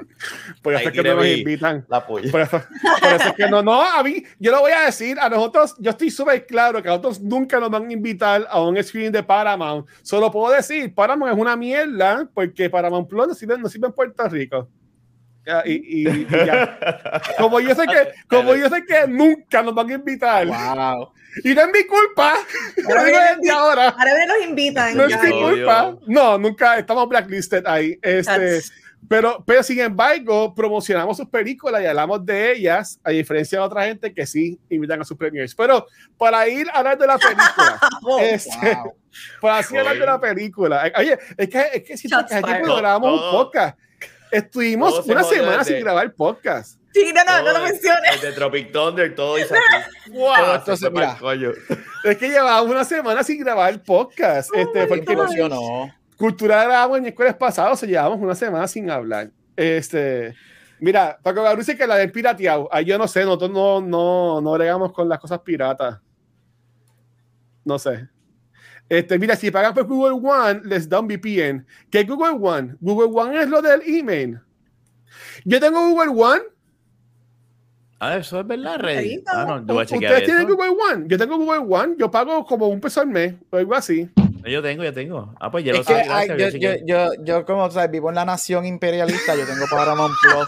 Por eso es que no nos invitan. La polla. Por eso, por eso es que no, no, a mí, yo lo voy a decir, a nosotros, yo estoy súper claro que a nosotros nunca nos van a invitar a un screen de Paramount. Solo puedo decir, Paramount es una mierda porque Paramount Plus no sirve, no sirve en Puerto Rico. Y, y- y ya. Como yo sé que, como yo sé que nunca nos van a invitar. Wow. Y no es mi culpa. Ahora desde ahora. Ahora me los invitan. No es mi culpa. No, nunca estamos blacklisted ahí. Este, pero, pero sin embargo, promocionamos sus películas y hablamos de ellas, a diferencia de otra gente que sí invitan a sus premiers. Pero para ir a hablar de la película, Oh, este, Wow. para así hablar de la película. Oye, es que, es que que aquí grabamos un podcast, estuvimos una semana sin grabar podcast. Sí, no, no, no lo menciones. Desde Tropic Thunder, todo mira. coño. Es que llevábamos una semana sin grabar podcast. Este, my porque ¿Qué God. emocionó? Cultura grabamos en escuelas pasadas, o sea, llevamos una semana sin hablar. Este, mira, Paco Gabriel dice que la de pirateado. Ahí yo no sé, nosotros no, no, no bregamos con las cosas piratas. No sé. Este, mira, si pagan por Google One, les da un VPN. ¿Qué es Google One? Google One es lo del email. Yo tengo Google One. Ah, eso es verdad. Ahí Ah, no, yo voy a chequear Ustedes tienen. Google One. Yo tengo Google One. Yo pago como un peso al mes o algo así. Yo tengo, yo tengo. Ah, pues ya lo Es que sé. ay, gracias, voy a yo, yo, chequear. yo, yo, como sabes, vivo en la nación imperialista, yo tengo Paramount Plus.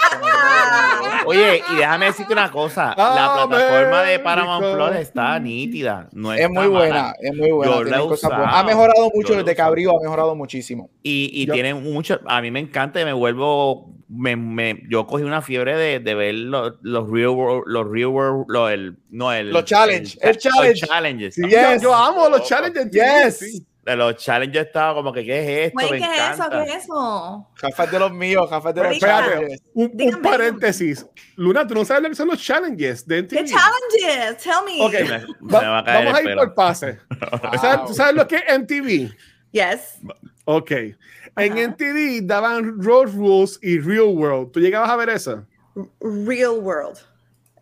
Oye, y déjame decirte una cosa. La Ah, plataforma de. Paramount Plus está nítida. No Es muy buena, es muy buena. Yo la tiene he cosas buenas. usado, Ha mejorado mucho desde abrió, ha mejorado muchísimo. Y, y Yo- tiene mucho. A mí me encanta y me vuelvo. Me, me- yo cogí una fiebre de, de ver los, los real world. Los real world. Lo, el, no, el, Los challenge, el los challenge. challenges. Sí, Yo- Yes. Yo, amo los challenges. Yes. De los challenges estaba como que, ¿qué es esto? Güey, me ¿qué es eso? encanta. ¿Qué es eso? Jafa es de los míos, Jafa es de los. Espérate, un, paréntesis. Luna, ¿tú no sabes lo que son los challenges de ¿Qué MTV? challenges? Tell me. Ok, Se me, se Va- me va a caer vamos a ir por pase. ¿Tú sabes, tú sabes lo que es MTV? Yes. Ok. En Ajá. MTV daban Road Rules y Real World. ¿Tú llegabas a ver eso? Real world.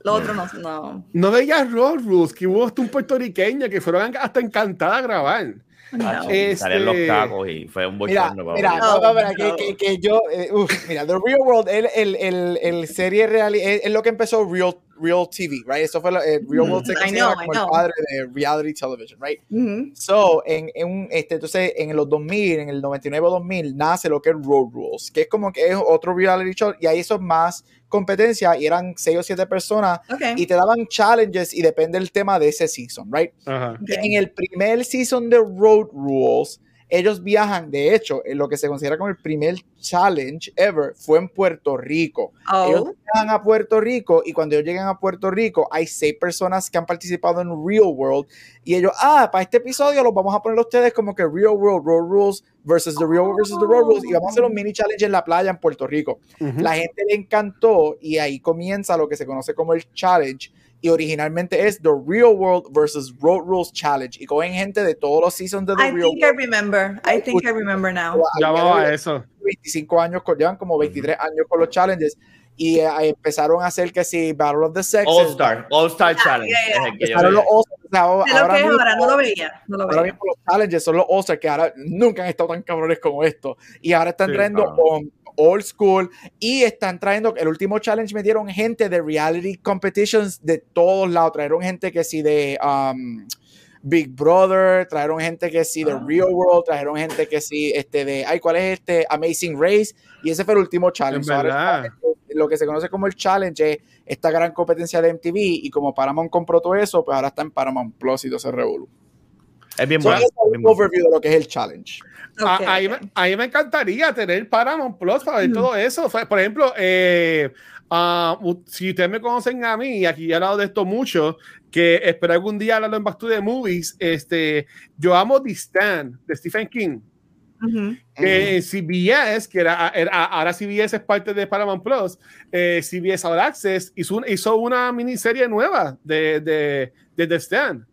Lo otro no. no. No veías Road Rules, que hubo hasta un puertorriqueño que fueron hasta encantada a grabar. No. Este- Salían los cacos y fue un Mira, bochorno. mira, para No, no, mira, que, que, que yo, eh, uf, mira, The Real World, el, el, el, el serie real, es, es lo que empezó Real, Real TV, right? Eso fue lo, eh, Real World se I considera know, I como el know. padre de reality television, right? Ujú. So, en, en un, este, entonces, en los 2000, en el 99 o 2000, nace lo que es Road Rules, que es como que es otro reality show, y ahí eso es más competencia, y eran seis o siete personas, Ok. y te daban challenges, y depende del tema de ese season, right? Ajá. Ok. En el primer season de Road Rules, ellos viajan, de hecho, en lo que se considera como el primer challenge ever fue en Puerto Rico. Ellos Oh, viajan a Puerto Rico y cuando ellos llegan a Puerto Rico hay seis personas que han participado en Real World y ellos, ah, para este episodio los vamos a poner a ustedes como que Real World, Road Rules versus The Real World versus The Road Rules y vamos a hacer un mini challenge en la playa en Puerto Rico. La gente le encantó y ahí comienza lo que se conoce como el challenge. Y originalmente es The Real World versus Road Rules Challenge. Y cogen gente de todos los seasons de The I Real think I World. remember. I think I remember now. Llamaba a eso. 25 años, con- llevan como 23 años con los challenges. Y eh, empezaron a hacer que si Battle of the Sexes. All Star, All Star Yeah, Challenge. yeah, yeah. es el que yo Empezaron los sea, ahora- ahora que es mismo- ahora, no lo veía. No lo Ahora veía. mismo los challenges son los All-Stars que ahora nunca han estado tan cabrones como esto. Y ahora están Sí, trayendo claro. Old school y están trayendo, el último challenge metieron gente de reality competitions de todos lados. Trajeron gente que sí de um, Big Brother, trajeron gente que sí de Ah. Real World, trajeron gente que sí este de, ay, ¿cuál es este? Amazing Race. Y ese fue el último challenge. Ahora lo que se conoce como el challenge es esta gran competencia de MTV y como Paramount compró todo eso, pues ahora está en Paramount Plus y todo se revolú. Es bien So, bueno. es un overview de lo que es el challenge. A, Ok, ahí, ahí me encantaría tener Paramount Plus para ver Mm. todo eso. Por ejemplo, eh, ah, u- si ustedes me conocen a mí, y aquí he hablado de esto mucho, que espero algún día hablarlo en Back to the Movies, este, yo amo The Stand de Stephen King. Ujú. que en CBS, que era, era- ahora CBS es parte de Paramount Plus, eh, CBS All Access hizo, un- hizo una miniserie nueva de, de, de The Stand.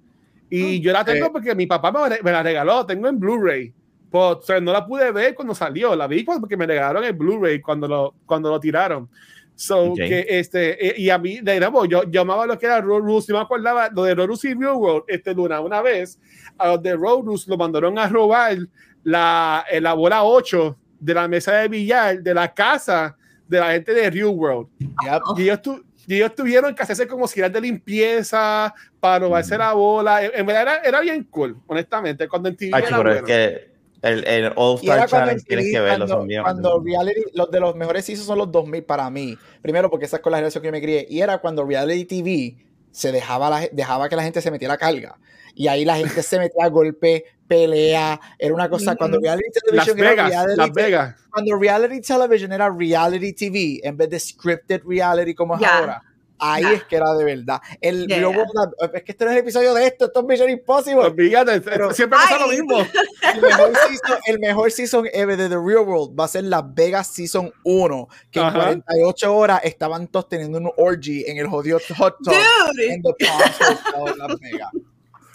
Y yo la tengo porque mi papá me, la regaló, tengo en Blu-ray. Pues, o sea, no la pude ver cuando salió, la vi cuando- porque me regalaron el Blu-ray cuando lo, cuando lo tiraron. So, Ok. que este, eh, y a mí, de nuevo, yo, yo amaba lo que era Road Rules, yo me acordaba lo de Road Rules y Real World, este Luna, una vez, a los de Road Rules lo mandaron a robar la, eh, la bola 8 de la mesa de billar de la casa de la gente de Real World. Yep. Y ellos, tu- y ellos tuvieron que hacerse como si eran de limpieza para robarse la bola. En, verdad era, era bien cool, honestamente. Cuando en TV Ay, era es que el, el All Star Challenge en tienes que verlo. cuando, son bien- cuando reality, los de los mejores seasons son los 2000 para mí. Primero porque esa es con la generación que yo me crié. Y era cuando reality TV se dejaba, la, dejaba que la gente se metiera carga. Y ahí la gente se metía a golpe, pelea. Era una cosa. Cuando reality Las television era Vegas, reality, Las Vegas. cuando reality television era reality TV en vez de scripted reality como es ahora. Ahí Ya. es que era de verdad. El. World- es que este no es el episodio de esto, esto es Mission Impossible. Olvídate, Pero- siempre pasa lo mismo. el mejor, season, el mejor season ever de The Real World va a ser Las Vegas Season 1, que en Ajá. 48 horas estaban todos teniendo un orgy en el jodido hot tub Dude. en The Palms de Las Vegas.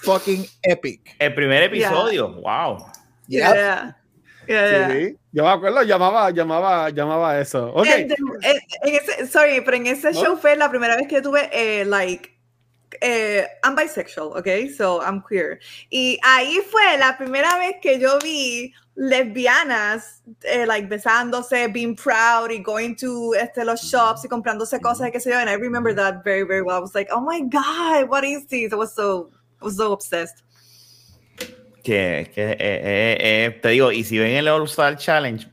Fucking epic. El primer episodio, wow. Yep. Yeah. Yeah, yeah. Sí, yo me acuerdo, llamaba, llamaba, llamaba eso. Ok. En, en- en ese, sorry, pero en ese ¿No? show fue la primera vez que tuve, eh, like, eh, I'm bisexual, ok, so I'm queer. Y ahí fue la primera vez que yo vi lesbianas, eh, like, besándose, being proud y going to este, los shops y comprándose cosas y qué sé yo. And I remember that very, very well. I was like, oh my God, what is this? I was so, I was so obsessed. Que, que eh, eh, eh, te digo, y si ven el All Star Challenge,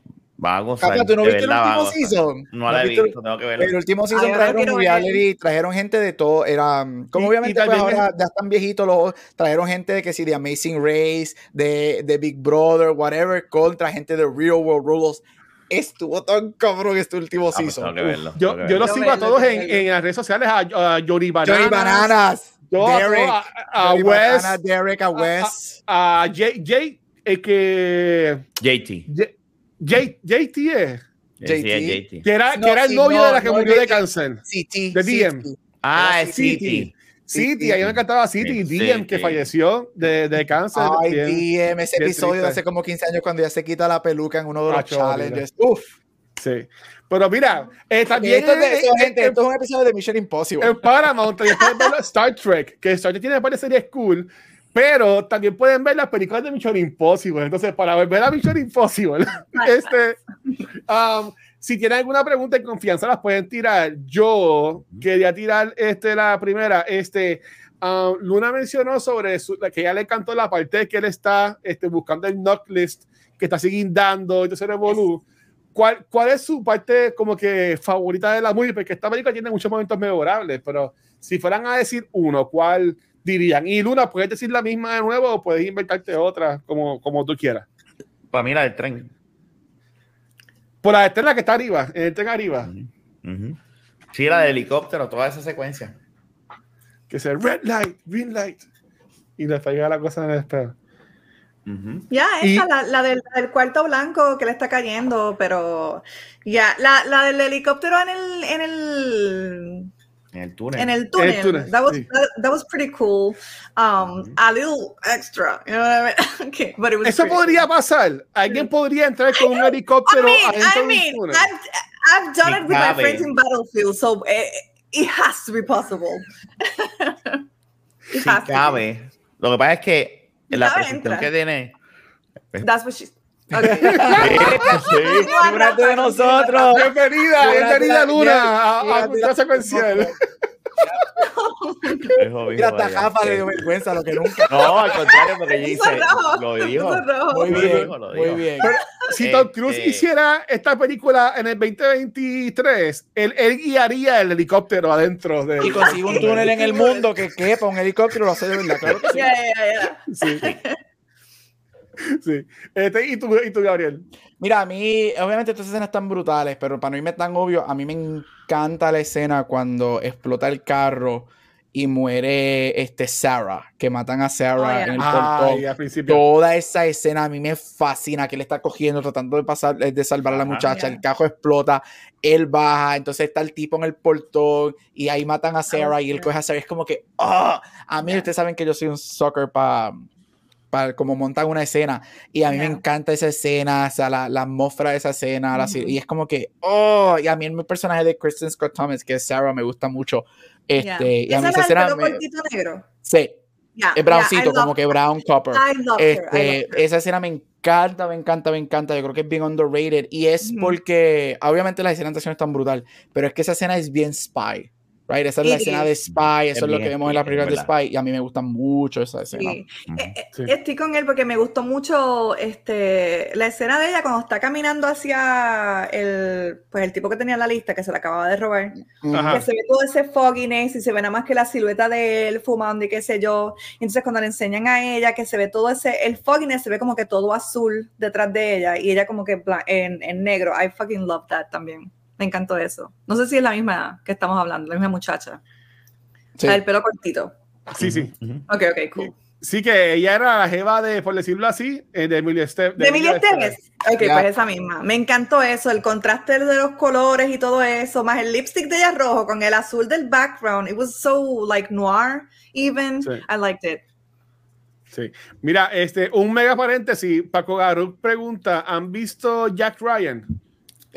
va a gozar. ¿tú no viste el último season? No la he viste el- visto, tengo que verlo. El último season Ay, trajeron reality, trajeron gente de todo, era como Y- obviamente y pues ahora ya están viejitos los trajeron gente de que sí de Amazing Race, de, de Big Brother, whatever, contra gente de Real World Rules. Estuvo tan cabrón este último Ah, pues season. Uf. verlo, Yo, yo los sigo a todos en, en las redes sociales, a, a Yori Bananas, Johnny Bananas, yo a, Derek, a, a Johnny Wes, Derek, a Wes. a Jay, Jay, el que JT. Jay, Jay, JT es, JT. que era, No, que era el novio no, de la que no, murió de cáncer. City, de DM. City. Ah, es City. City. A mí me encantaba City, DM, que falleció de, de cáncer. Ay, bien. DM, ese episodio de triste. hace como 15 años cuando ya se quita la peluca en uno de los Acho, challenges. Uf. Sí. Pero mira, eh, también esto, es de- en- eso, en- gente, en- esto es un episodio de Mission Impossible. en Paramount también puedes ver Star Trek, que Star Trek tiene varias series cool, Pero también pueden ver las películas de Mission Impossible. Entonces, para ver a Mission Impossible, este, um, si tienen alguna pregunta en confianza, las pueden tirar. Yo quería tirar este, la primera. Este, um, Luna mencionó sobre su, que ya le cantó la parte de que él está este, buscando el knock list, que está siguiendo, entonces revolú. ¿Cuál, ¿Cuál es su parte como que favorita de la movie? Porque esta película tiene muchos momentos memorables, pero si fueran a decir uno, ¿cuál dirían? Y Luna, ¿puedes decir la misma de nuevo o puedes inventarte otra como, como tú quieras? Para mí la del tren. Por la estrella que está arriba, en el tren arriba. Uh -huh. Sí, la del helicóptero, toda esa secuencia. Que sea red light, green light. Y le falla la cosa en el espejo. Uh -huh. Ya, esa, y, la, la, del, del, cuarto blanco que le está cayendo, pero ya, la, la, del helicóptero en el, en el en el túnel. En el túnel. El túnel that, was, sí. that, that, was pretty cool. Um, mm -hmm. A little extra. You know what I mean? okay, but it was Eso podría cool. pasar. Alguien podría entrar con un helicóptero I mean, I mean, túnel. I've, I've done it with my friends in Battlefield, so it, it has to be possible. it si has cabe. Lo que pasa es que la presentación que tiene. That's what she. Okay. sí, de nosotros. Bienvenida, bienvenida Luna a, a Cultura Secuencial. Mira, hasta Jafa le dio vergüenza lo que nunca. No, al contrario, porque ella dice, lo dijo. Muy bien, muy bien. Pero, si Tom Cruise este... hiciera esta película en el 2023, él, él guiaría el helicóptero adentro de. Y consigue un túnel en el mundo que quepa un helicóptero, lo hace de verdad, claro que sí. Yeah, yeah, yeah. Sí. Sí. Este, ¿y, tú, ¿Y tú, Gabriel? Mira, a mí, obviamente estas escenas están brutales, pero para no irme tan obvio, a mí me encanta la escena cuando explota el carro y muere este Sarah, que matan a Sarah Oh, yeah. en el portón. principio. Toda esa escena a mí me fascina, que él está cogiendo, tratando de pasar, de salvar a la Ajá. muchacha, Yeah. el carro explota, él baja, entonces está el tipo en el portón y ahí matan a Sarah y él yeah. coge a Sarah, es como que, ah, a mí Yeah. ustedes saben que yo soy un sucker para para como montar una escena y a mí me Yeah. encanta esa escena, o sea, la, la atmósfera de esa escena, la- Ujú. y es como que, oh, y a mí el personaje de Kristen Scott Thomas, que es Sarah, me gusta mucho, Yeah. este, y a mí ¿Esa esa es escena, me- negro? sí, Yeah, es yeah, browncito, como que brown copper. Este, esa escena me encanta, me encanta, me encanta. Yo creo que es bien underrated. Y es porque, obviamente, las escenas de están brutal, pero es que esa escena es bien spy. Right? Esa es la escena de. Spy, eso Es es lo que vemos en la spy, película de. Spy, y a mí me gusta mucho esa escena. Sí. Eh, eh, Sí. Estoy con él porque me gustó mucho este, la escena de ella cuando está caminando hacia el, pues el tipo que tenía en la lista que se la acababa de robar. Ajá. Que se ve todo ese fogginess y se ve nada más que la silueta de él fumando y qué sé yo. Y entonces cuando le enseñan a ella que se ve todo ese, el fogginess se ve como que todo azul detrás de ella y ella como que en, en negro. I fucking love that también. Me encantó eso. No sé si es la misma que estamos hablando, la misma muchacha. Sí. La del pelo cortito. Sí, sí. Ok, ok, cool. Sí, que ella era la jeva de, por decirlo así, eh, de Emilia Este- De Emilia Esteves. Ok, Ya. pues esa misma. Me encantó eso, el contraste de los colores y todo eso, más el lipstick de ella rojo con el azul del background. It was so like noir even. Sí. I liked it. Sí. Mira, este, un mega paréntesis. Paco Garuk pregunta: ¿Han visto Jack Ryan?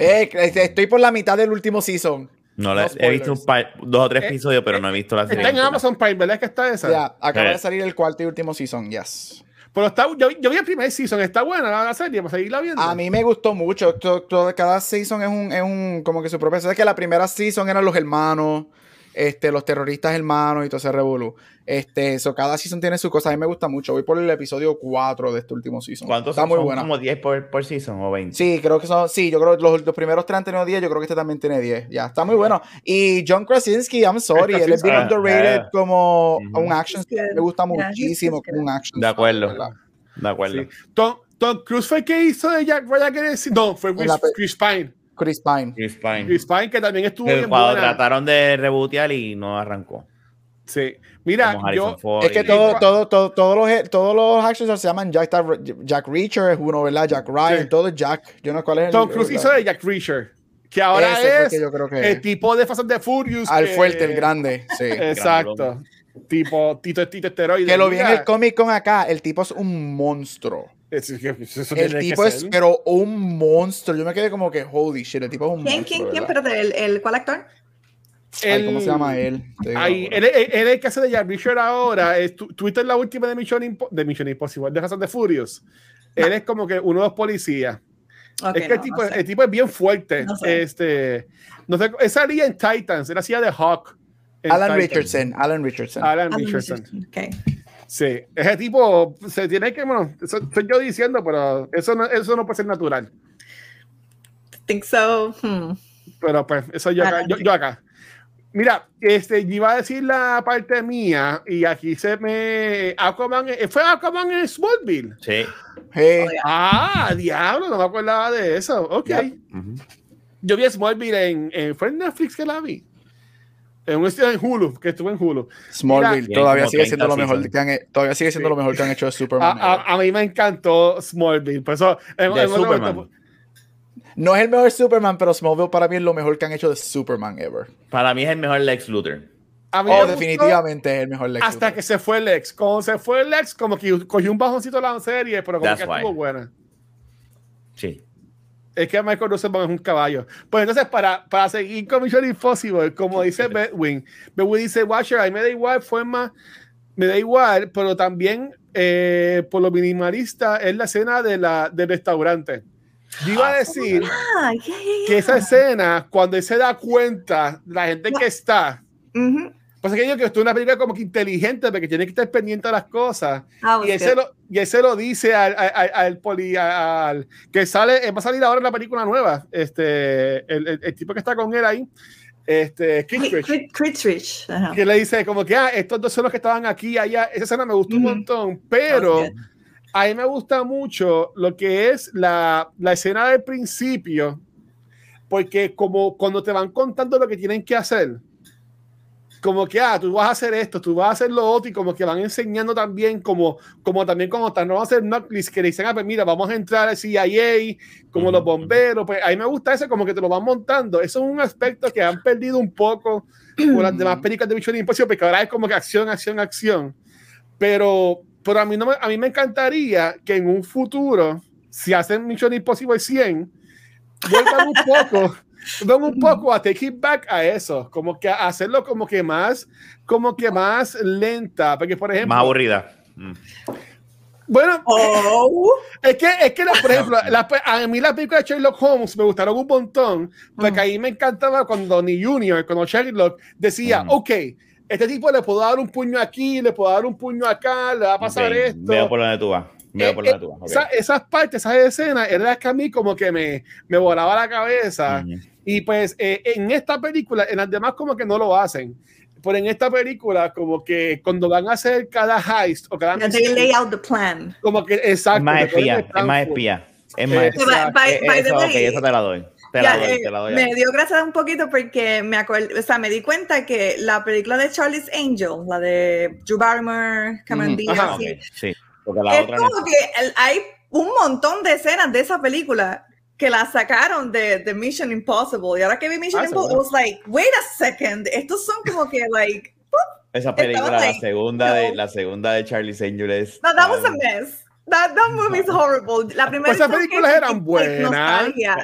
Eh, estoy por la mitad del último season. No, No he visto un par- dos o tres Eh, episodios, pero no he visto la serie. Está en. Amazon Prime, ¿verdad que está esa? Ya, acaba Eh. de salir el cuarto y último season, yes. Pero está, yo, yo vi el primer season, está buena la, serie, para seguirla viendo. A mí me gustó mucho. to- to- cada season es un, es un, como que su propia. Es que la primera season eran los hermanos, este, los terroristas hermanos y todo ese revolú. Este, so, cada season tiene su cosa. A mí me gusta mucho. Voy por el episodio 4 de este último season. ¿Cuántos Está son? muy Son buena. como 10 por, por season o 20. Sí, creo que son. Sí, yo creo que los, los primeros tres han tenido 10. Yo creo que este también tiene 10. Ya, está muy bueno. Y John Krasinski, I'm sorry. Él es bien Ah, underrated ah. como Ujú. un action. Me gusta muchísimo como un action. De acuerdo. ¿verdad? De acuerdo. Sí. Tom, Tom Cruise fue el que hizo de Jack Ryan. No, fue Chris Pine. Chris Pine. Chris Pine. Chris Pine, que también estuvo Que bien cuando buena. trataron de rebotear y no arrancó. Sí. Mira, yo. Ford Es que y- todo, todo, todo, todos los, todos los actions se llaman Jack, Jack Reacher, es uno, ¿verdad? Jack Ryan, Sí. todo es Jack. Yo no sé cuál es el Tom Cruise hizo de Jack Reacher. Que ahora Ese es que yo creo que el es. tipo de Fast and the Furious. Al que- fuerte, el grande, sí. Exacto. Tipo Tito, Tito Esteroide. que lo vi en el Comic Con acá, el tipo es un monstruo. Es- es eso El tipo es, pero un monstruo. Yo me quedé como que, holy shit, el tipo es un ¿Quién, monstruo. quién, quién? Espérate, ¿el, el, ¿cuál actor? Ay, ¿Cómo se llama él? Ahí, él, él, él, es el que hace de Jack Richard ahora. Tuviste la última de Mission, Impo de Mission Impossible, de Razón de Furious. No. Él es como que uno de los policías. Okay, es que no, el, tipo, no sé. el, tipo, es bien fuerte. No sé. Este, no sé, él salía en Titans, él hacía de Hawk. Alan. Richardson, Alan Richardson. Alan, Alan Richardson. Richardson. Okay. Sí, ese tipo se tiene que, bueno, eso estoy yo diciendo, pero eso no, eso no puede ser natural. Think so. Hmm. Pero pues, eso yo acá, yo, yo acá. Mira, este, yo iba a decir la parte mía y aquí se me. Aquaman, ¿Fue Aquaman en Smallville? Sí. Hey. Ah, diablo, no me acordaba de eso. Ok. Yeah. Uh -huh. Yo vi Smallville en, en. ¿Fue en Netflix que la vi? En un estilo en Hulu, que estuve en Hulu. Smallville Mira, todavía sigue siendo lo mejor que han, todavía sigue siendo sí. lo mejor que han hecho de Superman. A, a, a, mí me encantó Smallville. Por eso, en, de en Superman. Momento, no es el mejor Superman, pero Smallville para mí es lo mejor que han hecho de Superman ever. Para mí es el mejor Lex Luthor. A mí oh, definitivamente es el mejor Lex. Hasta Luthor. que se fue Lex. Cuando se fue Lex, como que cogió un bajoncito la serie, pero como That's que why. estuvo buena. Sí. Es que Michael Rosenbaum es un caballo. Pues entonces, para, para seguir con Mission Impossible, como dice Bedwin, Bedwin dice, Watcher, a mí me da igual, fue más, me da igual, pero también eh, por lo minimalista es la escena de la, del restaurante. Yo iba a decir ah, yeah, yeah, yeah. que esa escena, cuando él se da cuenta, la gente que está, uh -huh. Pues que yo que esto es una película como que inteligente, porque tiene que estar pendiente de las cosas. Oh, y, él se lo, y él se lo dice al, al, al poli, al, que sale, va a salir ahora en la película nueva, este, el, el, el tipo que está con él ahí. Este, Kittredge, que le dice como que ah, estos dos son los que estaban aquí allá esa escena me gustó uh -huh. un montón pero a mí me gusta mucho lo que es la, la escena del principio, porque como cuando te van contando lo que tienen que hacer, como que, ah, tú vas a hacer esto, tú vas a hacer lo otro, y como que van enseñando también, como, como también como están, no van a hacer Knocklis, que le dicen, ah, pues mira, vamos a entrar al CIA, como uh -huh. los bomberos, pues a mí me gusta eso, como que te lo van montando. Eso es un aspecto que han perdido un poco por las demás películas de Mission Impossible, porque ahora es como que acción, acción, acción. Pero pero a mí, no me, a mí me encantaría que en un futuro, si hacen Mission Impossible 100, vuelvan un poco, vuelvan un poco a take it back a eso, como que a hacerlo como que más, como que más lenta, porque por ejemplo... Más aburrida. Mm. Bueno, oh. es que, es que la, por ejemplo, la, a mí las películas de Sherlock Holmes me gustaron un montón, porque mm. ahí me encantaba cuando ni Junior, cuando Sherlock decía, mm. ok, este tipo le puedo dar un puño aquí, le puedo dar un puño acá, le va a pasar okay. esto. Veo por donde tú vas. Veo por donde tú vas. Okay. Esa, esas partes, esas escenas, eran las que a mí como que me, me volaba la cabeza. -huh. Y pues eh, en esta película, en las demás como que no lo hacen. Pero en esta película, como que cuando van a hacer cada heist o cada... Yeah, they lay out the plan. Como que, exacto. Es más espía, es más espía. Es más espía. Eso, okay, eso te la doy. Te ya, la doy, eh, te la doy me dio gracias un poquito porque me acuerdo, o sea, me di cuenta que la película de Charlie's Angel, la de Drew Barrymore, Cameron Mm, Diaz, ajá, sí, ok, sí. Porque la es otra como no. que el- hay un montón de escenas de esa película que la sacaron de, de Mission Impossible y ahora que vi Mission Ah, Impossible, I was like, wait a second, estos son como que like, Esa película, Estaba la like, segunda de no. la segunda de Charlie's Angel es. no, that was a mess. That, that movie is horrible. La primera Pues esas películas eran like, buenas.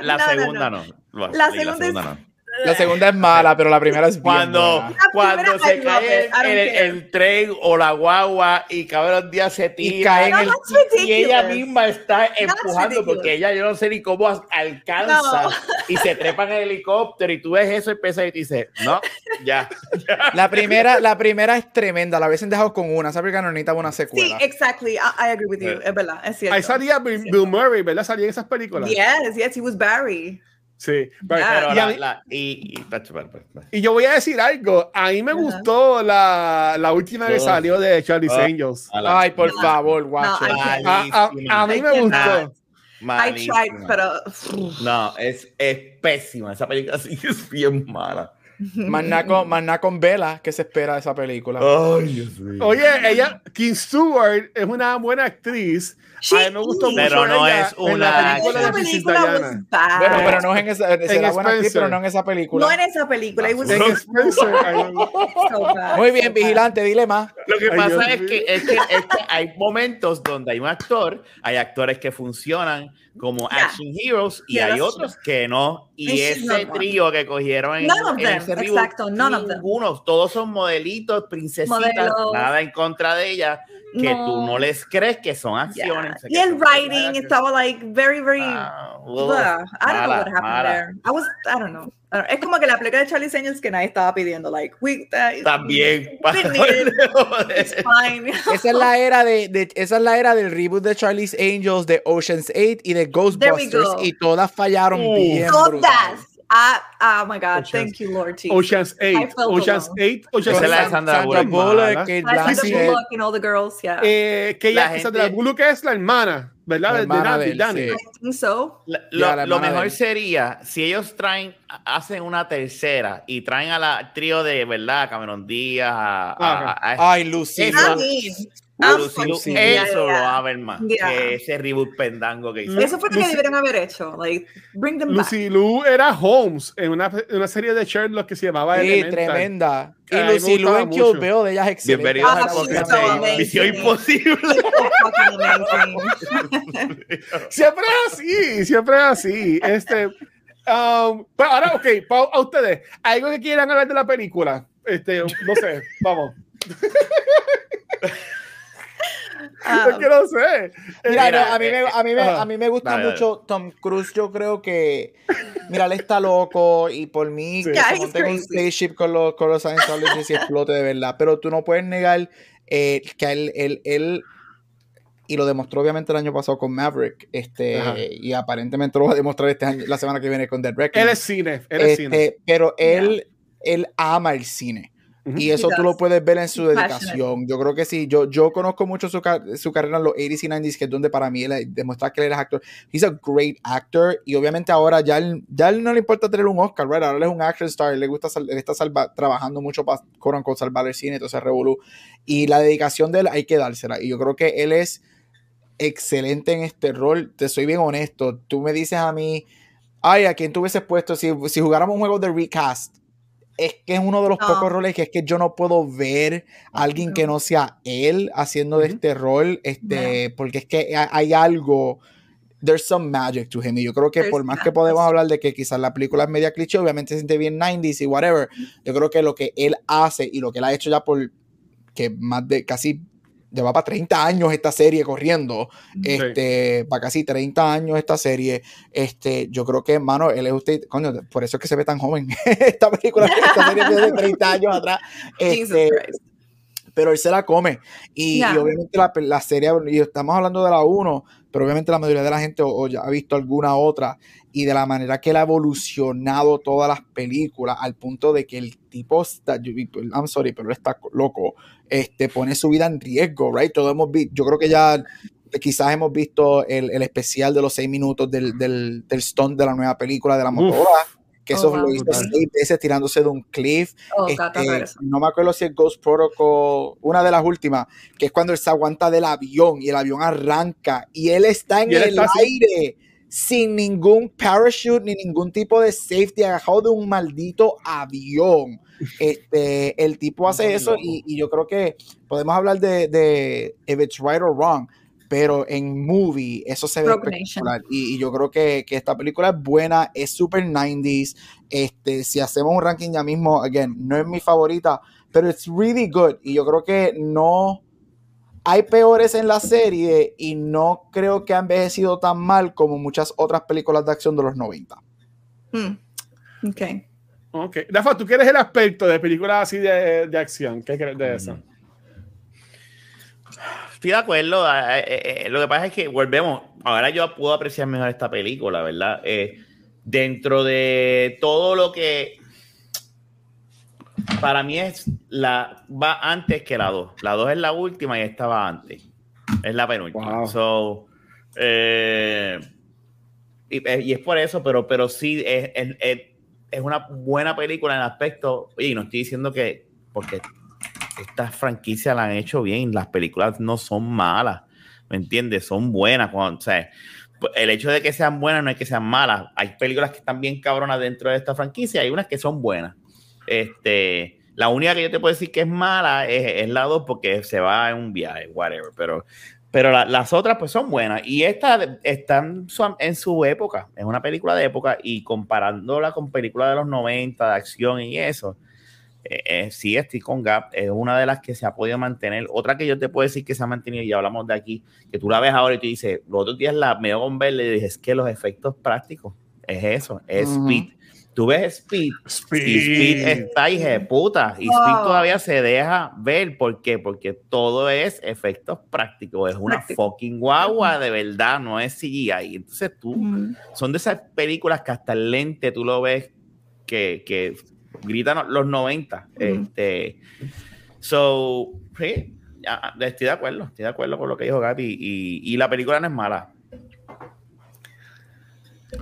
La No, no, segunda no. no. La segunda es- no. La segunda es mala, pero la primera es bien Cuando, buena. La cuando se cae el, care. el tren o la guagua y cabrón día se tira cae en No, el- y ella misma está empujando ridiculous. porque ella yo no sé ni cómo alcanza No. y se trepa en el helicóptero y tú ves eso y piensas y dices no ya La primera, la primera es tremenda, la hubiesen dejado con una, esa película no necesitaba una Sí, secuela. exactly. I, I agree with you. Sí. Es verdad, es cierto. Ahí salía Bill, Bill Murray, ¿verdad? Salía en esas películas. Yes, yes, he was Barry. Sí. Pero- Ah, pero y, a la, mí- la- y, y- espera, espera, espera. y yo voy a decir algo. A mí me gustó la, la última que Oh. salió de Charlie's Oh. Angels. A la- Ay, por No, favor, guacho. I A, can't. a- a mí me gustó. I tried, pero no es, es pésima esa película sí es bien mala Más nada con, más nada con Bella, que se espera de esa película. ay Dios mío Oye, ella, Kim Stewart, es una buena actriz. She a mí me gustó mucho Pero no ella es en una película de Princess película. Bueno, pero no es en esa, será buena actriz, Spencer. pero no en esa película. No en esa película. It was En Spencer, ay, Muy bien, vigilante, dile más. Lo que Ay, pasa Dios es que, es, que, es que hay momentos donde hay un actor, hay actores que funcionan como Yeah. action heroes y Yeah, hay otros que no. Y ese trío que cogieron en, None of en them. reboot, exacto, none of them. todos son modelitos, princesitas, Modelos. nada en contra de ellas, que No. tú no les crees que son Yeah. acciones. Y el writing estaba like very, very. Ah, blah. I don't know what happened mala. there. I was, I don't know. Es como que la película de Charlie Angels que nadie estaba pidiendo, like, we, uh, También. We need it. It's Esa fine. Esa es la era de, de- esa es la era del reboot de Charlie's Angels, de Ocean's 8 y de Ghostbusters y todas fallaron bien brutal. Todas. Ah, oh my God, Ocean's- thank you, Lord Jesus. Ocean's 8, I felt Ocean's alone. 8, Ocean's la 8. Sandra Bullock. Kate Blanchett. Bullock and all the girls, yeah. Eh, que La ella, gente- Sandra Bullock es la hermana, ¿verdad? La hermana de Danny. sí. I think so. Lo, lo mejor sería si ellos traen, hacen una tercera y traen a la trío de verdad, Cameron Díaz, a, a- Ah, a- Ay, Lucy. A Liu. yeah, eso lo va a ver más Yeah. que ese reboot pendango que hizo. Eso fue lo que Lucy- debieron haber hecho. Like, bring them back. Lucy Liu era Holmes en una, una serie de Sherlock que se llamaba Sí, Elemental. tremenda. Y A me Lucy Liu gustaba en Kill. Bill, de ella es excelente. Bienvenidos Ah, de amazing. Misión Imposible. Siempre es así, siempre es así. Este, um, pero ahora, ok, pa- a ustedes, algo que quieran hablar de la película. Este, no sé, vamos. Um, es que no sé. Mira, Mira, no, a, mí me, eh, a, mí me, a mí me gusta Dale, dale. mucho Tom Cruise. Yo creo que, mira, él está loco y por mí Sí. que Yeah, monte un spaceship con los, con los Scientologists y explote de verdad. Pero tú no puedes negar eh, que él, él, él- y lo demostró obviamente el año pasado con Maverick, este, Ajá. y aparentemente lo va a demostrar este año, la semana que viene con Dead Reckoning. Él es cine, él es cine. Este, pero él, él ama el cine. Y eso tú lo puedes ver en su He's dedicación. Yo creo que sí. Yo, yo conozco mucho su, su carrera en los 80s y 90s, que es donde para mí él demuestra que él es actor. He's a great actor. Y obviamente ahora ya él, ya él no le importa tener un Oscar, right? Ahora él es un action star. Él, le gusta, él está salva- trabajando mucho para con salvar el cine, entonces revolú. Y la dedicación de él hay que dársela. Y yo creo que él es excelente en este rol. Te soy bien honesto. Tú me dices a mí, ay, a quién tú hubieses puesto si, si jugáramos un juego de recast. Es que es uno de los No. pocos roles que es que yo no puedo ver a alguien que no sea él haciendo de este rol, este, porque es que ha- hay algo, there's some magic to him. Y yo creo que There's por más que podemos hablar de que quizás la película es media cliché, obviamente se siente bien 90s y whatever, yo creo que lo que él hace y lo que él ha hecho ya por que más de casi lleva para 30 años esta serie corriendo, este, para casi 30 años esta serie, este, yo creo que, mano, él es usted, coño, por eso es que se ve tan joven. Esta película, esta serie de 30 años atrás, este, pero él se la come. Y, obviamente la, la serie, y estamos hablando de la 1, pero obviamente la mayoría de la gente o, o ya ha visto alguna otra, y de la manera que él ha evolucionado todas las películas, al punto de que el tipo está, yo- I'm sorry, pero él está loco, este, pone su vida en riesgo, right? Todos hemos visto, yo creo que ya quizás hemos visto el, el especial de los seis minutos del, del, del stunt de la nueva película de la motora, que Oh, eso wow. lo hizo seis veces tirándose de un cliff, Oh, este, no, me acuerdo si es Ghost Protocol, una de las últimas, que es cuando él se aguanta del avión y el avión arranca y él está en Y él el está así. Sin ningún parachute ni ningún tipo de safety, agajado de un maldito avión. Este, el tipo hace Muy eso y, y yo creo que podemos hablar de, de if it's right or wrong, pero en movie eso se ve espectacular. Y, y yo creo que, que esta película es buena, es super 90s. Este, si hacemos un ranking ya mismo, again, no es mi favorita, pero it's really good. Y yo creo que no hay peores en la serie y no creo que ha envejecido tan mal como muchas otras películas de acción de los 90. Hmm. Okay. Ok. Rafa, tú que eres el aspecto de películas así de, de acción. ¿Qué crees de eso? Estoy de acuerdo. eh, eh, eh, lo que pasa es que volvemos. Ahora yo puedo apreciar mejor esta película, ¿verdad? Eh, dentro de todo lo que para mí es la va antes que la 2. La 2 es la última y esta va antes. Es la penúltima. Wow. So, eh, y, y es por eso, pero, pero sí es, es- es- es una buena película en el aspecto. Y no estoy diciendo que porque estas franquicias la han hecho bien, las películas no son malas, ¿me entiendes? Son buenas. Cuando, o sea, el hecho de que sean buenas no es que sean malas. Hay películas que están bien cabronas dentro de esta franquicia, hay unas que son buenas. Este, la única que yo te puedo decir que es mala es, es la 2 porque se va en un viaje, whatever. Pero, Pero la- las otras pues son buenas. Y esta está en su, época. Es una película de época y comparándola con películas de los 90, de acción y eso. eh, eh, sí, estoy con Gap. Es una de las que se ha podido mantener. Otra que yo te puedo decir que se ha mantenido, y ya hablamos de aquí, que tú la ves ahora y tú dices, los otros días la dio con verla y dije, es que los efectos prácticos es eso, es Ujú. Speed. Tú ves Speed y Speed está puta. Y Wow. Speed todavía se deja ver. ¿Por qué? Porque todo es efectos prácticos. Es una Práctico. fucking guagua de verdad, no es CGI. Entonces tú, Mm. son de esas películas que hasta el lente tú lo ves que, que gritan los 90. Ujú. Este, so, sí, estoy de acuerdo. Estoy de acuerdo con lo que dijo Gaby. Y, y la película no es mala.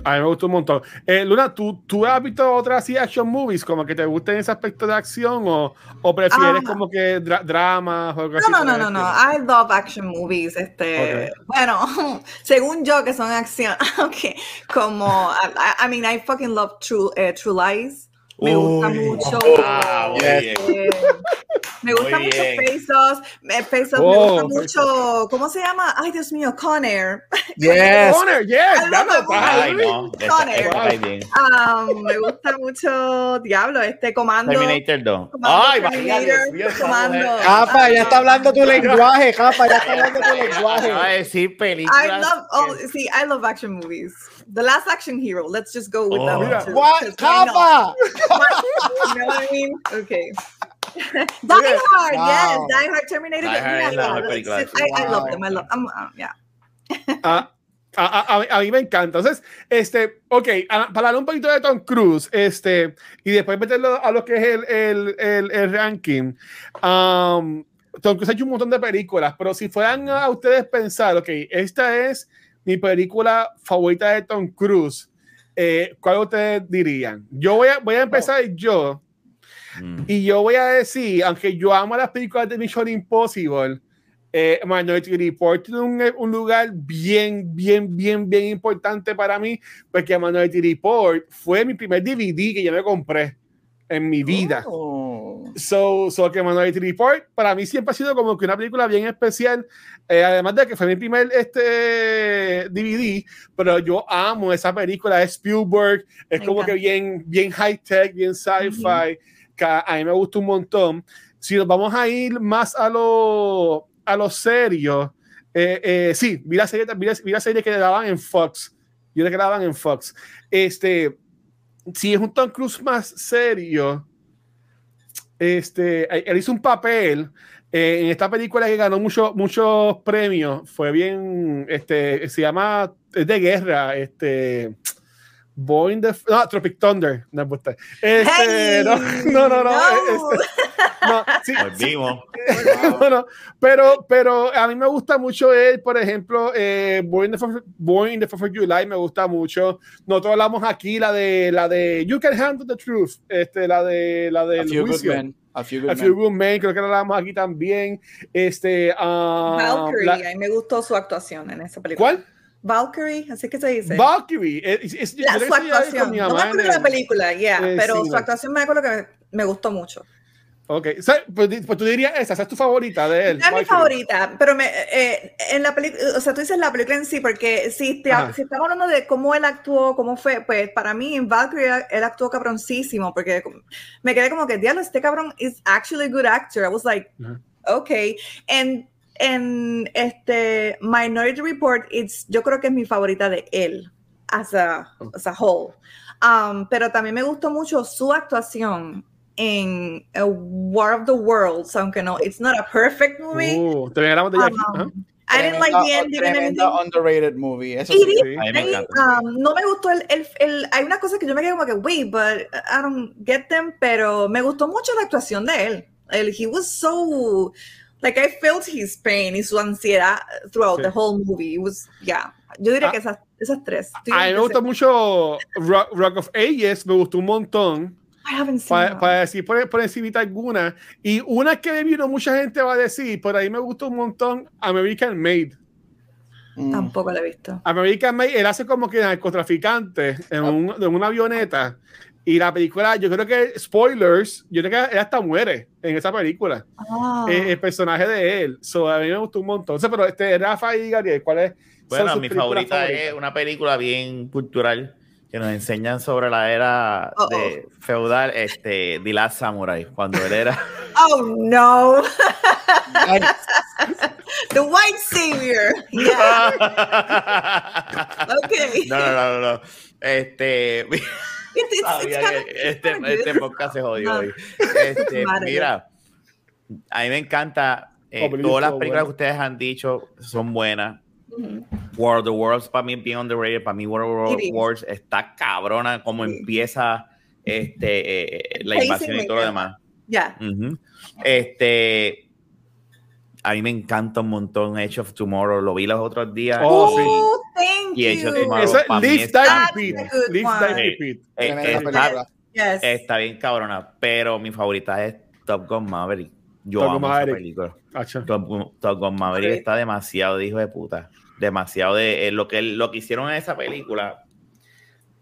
A mí me gustó un montón. Eh, Luna, ¿tú, ¿tú has visto otras así action movies como que te gusten ese aspecto de acción o, o prefieres Ah. como que dra- dramas o algo así No, no, por no, no, no. estilo? I love action movies. Este, bueno, según yo que son acción, okay, como I, I- mean, I fucking love True, eh, True Lies. Me gusta Uy. mucho. Ah, muy Yes. bien. eh, me gusta Muy mucho Face Off Oh, me gusta mucho. ¿Cómo se llama? Ay, Dios mío, Con Air. Yes. Connor, yes, I love diablo, that no. Um, me gusta mucho Diablo, este comando. Terminator 2. Comando Ay, Terminator, Dios comando. Japa, ya está hablando tu lenguaje, Japa, ya está hablando tu Acaba de lenguaje. decir películas. I love oh see I love action movies. The Last Action Hero. Let's just go with that Oh. too, What? Japa. You know what I mean? Okay. Die Hard, yes. Die Hard, Terminator. Die Hard es la película I, I love them. I love. I'm, uh, yeah. A, a- a- a- mí me encanta. Entonces, este, ok, a- para hablar un poquito de Tom Cruise, este, y después meterlo a lo que es el, el, el, el ranking. um, Tom Cruise ha hecho un montón de películas, pero si fueran a ustedes pensar, ok, esta es mi película favorita de Tom Cruise, eh, ¿cuál ustedes dirían? Yo voy a, voy a empezar yo. Mm. Y yo voy a decir, aunque yo amo las películas de Mission Impossible, eh, Minority Report tiene un, un lugar bien, bien, bien, bien importante para mí, porque Minority Report fue mi primer DVD que yo me compré en mi vida. Oh. So, so que Minority Report para mí siempre ha sido como que una película bien especial, eh, además de que fue mi primer este DVD, pero yo amo esa película, es Spielberg, es como que bien, bien high tech, bien sci-fi, a, mí me gusta un montón. Si nos vamos a ir más a lo, a lo serio, eh, eh, sí, vi la, serie, vi, la, serie que daban en Fox, yo la grababan en Fox. Este, si es un Tom Cruise más serio, este, él hizo un papel eh, en esta película que ganó mucho, muchos premios. Fue bien, este, se llama, es de guerra, este, Boeing the, no, Tropic Thunder, no me gusta. Este, Hey, no, no, no, no, no. este, no, sí, Volvimos. no, no, pero, pero a mí me gusta mucho él, por ejemplo, eh, Born, in the Born in the Fourth of July me gusta mucho. Nosotros hablamos aquí la de la de You Can Handle the Truth, este, la de la A del few good men. A few good A Few men. Good Men, creo que la hablamos aquí también. Este, um, Valkyrie, la- a mí me gustó su actuación en esa película. ¿Cuál? Valkyrie, así que se dice. Valkyrie. Eh, es- es- La- su actuación. No me acuerdo de la el- película, yeah, Eh, pero sí, su actuación me acuerdo que me, me gustó mucho. Ok, o sea, pues, pues tú dirías esa, esa es tu favorita de él. Es mi favorita, pero me, eh, en la película, o sea, tú dices la película en sí, porque si, te, si estamos hablando de cómo él actuó, cómo fue, pues para mí en Valkyrie él actuó cabroncísimo, porque me quedé como que, diablo, este cabrón is actually a good actor. I was like, Ajá. okay. And en este Minority Report, it's, yo creo que es mi favorita de él, as a, as a whole. Um, pero también me gustó mucho su actuación en A War of the Worlds, aunque no, it's not a perfect movie. Uh, te de aquí. Um, Ajá. I didn't like the ending tremenda underrated movie. Eso sí. Me um, no me gustó el, el, el- hay una cosa que yo me quedé como que wait but I don't get them pero me gustó mucho la actuación de él él he was so like I felt his pain y su ansiedad throughout Sí. the whole movie it was yeah yo diría Ah. que esas, esas tres A mí me gustó mucho Rock, Rock of Ages, me gustó un montón. I haven't seen Para, para decir por, por encimita alguna. Y una que vino mucha gente va a decir, por ahí me gustó un montón, American Made. Mm. tampoco la he visto American Made, él hace como que narcotraficante en, un, en una avioneta. Y la película, yo creo que, spoilers, yo creo que él hasta muere en esa película. Ah. Eh, el personaje de él. So, a mí me gustó un montón. O sea, pero este, Rafa y Gabriel, ¿cuál es? son Bueno, sus mi favorita favoritas? es una película bien cultural que nos enseñan sobre la era Uh-oh. de feudal, este, The Last Samurai, cuando él era... Oh no, the white savior. Yeah. Okay. No, no, no, no, no. Este, it's- sabía que este, este podcast se jodió No. hoy. Este, mira, a mí me encanta, eh, Oh, todas las películas bueno. que ustedes han dicho son buenas. Ujú. War of the Worlds para mí es bien underrated. Para mí War of the. Worlds está cabrona como Sí. empieza este, eh, la Pacing invasión y todo lo demás. Yeah. Ujú. Este, a mí me encanta un montón Edge of Tomorrow. Lo vi los otros días. Oh, sí. Y pa' mí Live, That's Repeat. Live, está, película. Yes. está bien cabrona, pero mi favorita es Top Gun Maverick. Yo Top amo Maverick. esa película. Top, Gun- Top Gun Maverick está demasiado de hijo de puta. Demasiado de eh, lo que lo que hicieron en esa película.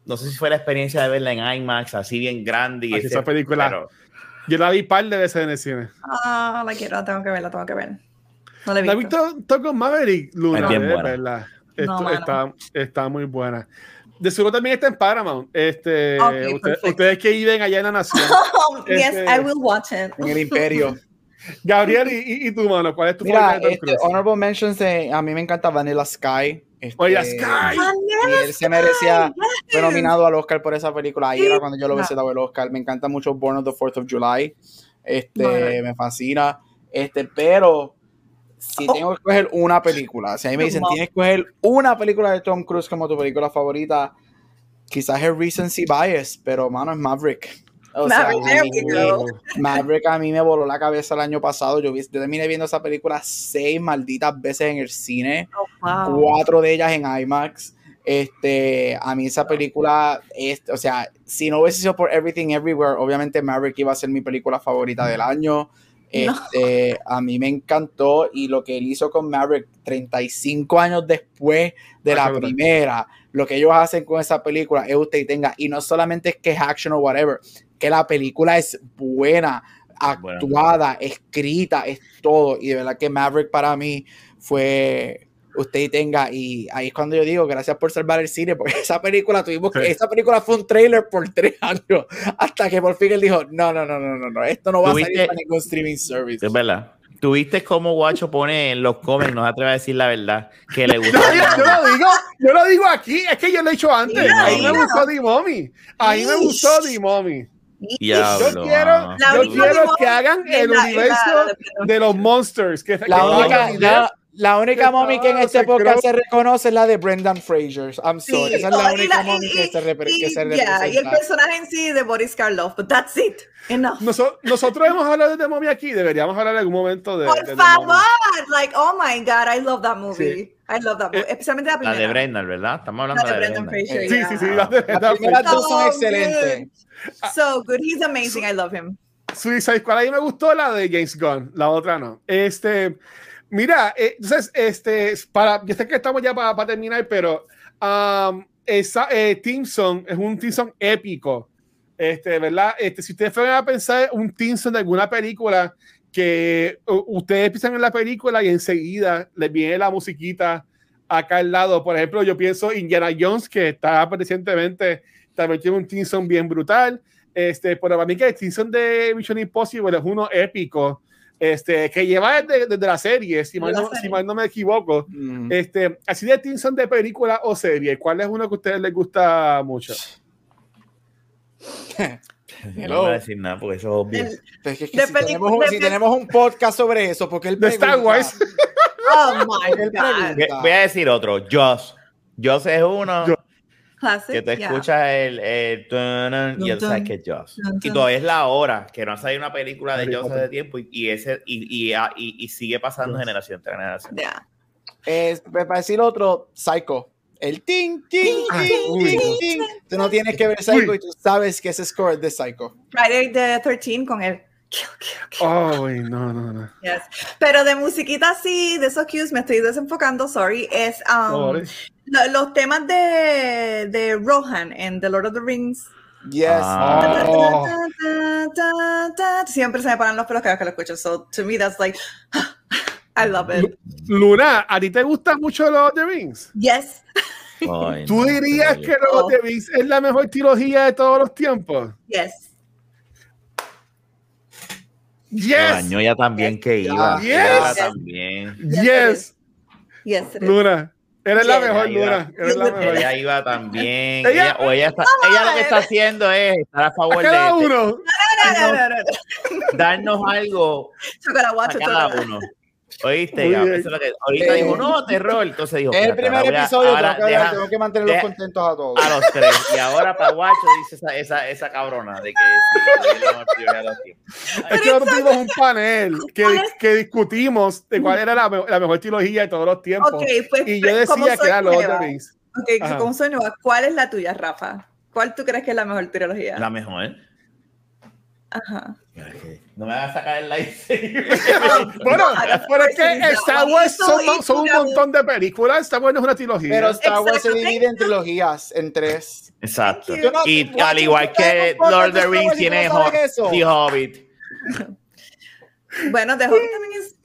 No sé si fue la experiencia de verla en IMAX, así bien grande. Y Ay, ese- esa película. pero- Yo la vi par de veces en el cine. Ah, la quiero, la tengo que ver, la tengo que ver. No la he ¿La has visto. Top Gun Maverick, Luna? Es bien buena. Esto No, está, está muy buena. De seguro también está en Paramount. Este, Ok, usted- ustedes que viven allá en la nación. Oh, yes, Este- I will watch it. en el imperio. Gabriel, ¿y, y, tu mano? ¿Cuál es tu Mira, favorita de Tom este, honorable mentions, de- a mí me encanta Vanilla Sky. Este, Oye, Sky. y él se merecía, fue nominado al Oscar por esa película. Ahí Sí. era cuando yo lo hubiese dado el Oscar. Me encanta mucho Born of the Fourth of July. Este, No, no. me fascina. Este, pero si Oh. tengo que escoger una película, si a mí me dicen, tienes que escoger una película de Tom Cruise como tu película favorita, quizás es Recency Bias, pero mano, es Maverick. O Maverick, a mí me voló la cabeza el año pasado. Yo, vi, yo terminé viendo esa película seis malditas veces en el cine, Oh, wow. cuatro de ellas en IMAX. Este, a mí esa película, es, o sea, si no hubiese sido por Everything Everywhere, obviamente Maverick iba a ser mi película favorita del año. Este, a mí me encantó y lo que él hizo con Maverick 35 años después de Ah, la primera, lo que ellos hacen con esa película es usted y tenga, y no solamente es que es action o whatever, que la película es buena, Buena. actuada, escrita, es todo, y de verdad que Maverick para mí fue usted tenga, y ahí es cuando yo digo, gracias por salvar el cine, porque esa película tuvimos que, Sí. esa película fue un trailer por tres años, hasta que por fin él dijo, no, no, no, no, no, no, esto no va a salir ¿Tuviste- para ningún streaming service. Es verdad. ¿Tuviste cómo Guacho pone en los comments, no se atreve a decir la verdad, que le gusta? Yo, yo lo digo, yo lo digo aquí, es que yo lo he dicho antes. Mira, Ahí me gustó D-Mommy. Ahí me gustó D-Mommy. Diablo, Yo quiero, yo quiero que hagan el la- universo la- la- de los monsters. Que, que La estaba única, la, la única mommy que en este podcast se reconoce es la de Brendan Fraser. I'm sorry. Sí, Esa es la oh, única la- mommy y- que se, repre- y- que se yeah, y el personaje en sí de Boris Karloff, but that's it. Enough. Noso- nosotros hemos hablado de Mommy aquí, deberíamos hablar en algún momento de. Por de The favor, Mommy. like, oh my god, I love that movie. Sí. I love that movie, Eh, especialmente la La primera. de Brendan, ¿verdad? Estamos La hablando de de, Brendan Brendan. Fraser. Sí, yeah. sí, sí. La de, Las la- primeras dos son So excelentes. So good, he's amazing. I love him. Suicide Squad, ahí me gustó la de James Gunn, la otra no. Este, mira, eh, entonces, este, para, yo sé que estamos ya para, terminar, pero um, esa, eh, es un Team Song épico, este, ¿verdad? Este, si ustedes fueran a pensar un Team Song de alguna película que ustedes piensan en la película y enseguida les viene la musiquita acá al lado, por ejemplo, yo pienso Indiana Jones, que está recientemente, también tiene un Team Song bien brutal. Este, pero para mí que el season de Mission Impossible es uno épico, este, que lleva desde, desde la serie, si mal, La no, serie. si mal no me equivoco. Mm. Este, así de Tinson de película o serie, ¿cuál es uno que a ustedes les gusta mucho? No voy a decir nada porque eso es obvio. El- Pues es que si, tenemos, un- si tenemos un podcast sobre eso, porque él De Star Wars. oh my god. Voy- Voy a decir otro, Joss. Joss es uno Joss. Classic. que tú yeah. escuchas el, el tunun y ya tú sabes que es Joss. Dun, Y dun. todavía es la hora que no ha salido una película de Potter. hace tiempo y, y ese, y, y, ah, y- y sigue pasando Joss. generación tras generación. Yeah. Es, para decir otro, Psycho. El ting, ting, ting, ting, ting. Tú no tienes que ver Psycho Uy. y tú sabes que ese score es de Psycho. Friday the 13 con el kill, kill, kill. Oh, no, no, no. Yes. Pero de musiquita así, de esos cues, me estoy desenfocando, sorry, es um, No, vale. lo- los temas de, de Rohan en The Lord of the Rings, Yes. Ah. Oh. Siempre se me paran los pelos cada vez que lo escucho. So to me that's like I love it. Luna, ¿a ti te gusta mucho Lord of the Rings? Yes. Ay, ¿Tú no, dirías que Lord of the Rings es la mejor trilogía de todos los tiempos? Yes. Yes, dañó ya también que iba. Yes. También. yes, Yes. is. Luna. Eres la mejor, Ella iba- Luna. Eres la mejor. Ella iba también. Ella- Ella, o ella, está, ella lo que está haciendo es estar a A favor cada de, de uno. No, no, no, no, no. darnos algo a cada uno. ¿Oíste? Muy Gab? bien. Eso es lo que, ahorita Eh, dijo, no, terror. Entonces dijo, Es el primer a- episodio, ahora tengo que, hablar, deja- tengo que mantenerlos deja- contentos a todos. a los tres. Y ahora para Guacho dice esa, esa, esa cabrona de que sí, es los que nosotros tuvimos un panel que, que discutimos de cuál era la, me- la mejor trilogía de todos los tiempos. Ok, pues y yo como decía que soy era Lord of the Rings. Ok, como soy nueva, ¿cuál es la tuya, Rafa? ¿Cuál tú crees que es la mejor trilogía? La mejor. Ajá. No me vas a sacar el lightsaber. Bueno, No, pero es que Star Wars son, un montón de películas. Star Wars no es una trilogía. Pero Star Wars se divide en trilogías, en tres. Exacto. No- Y al igual ¿tú sabes que Lord of the Rings tiene? The Hobbit. Bueno, The Hobbit también es.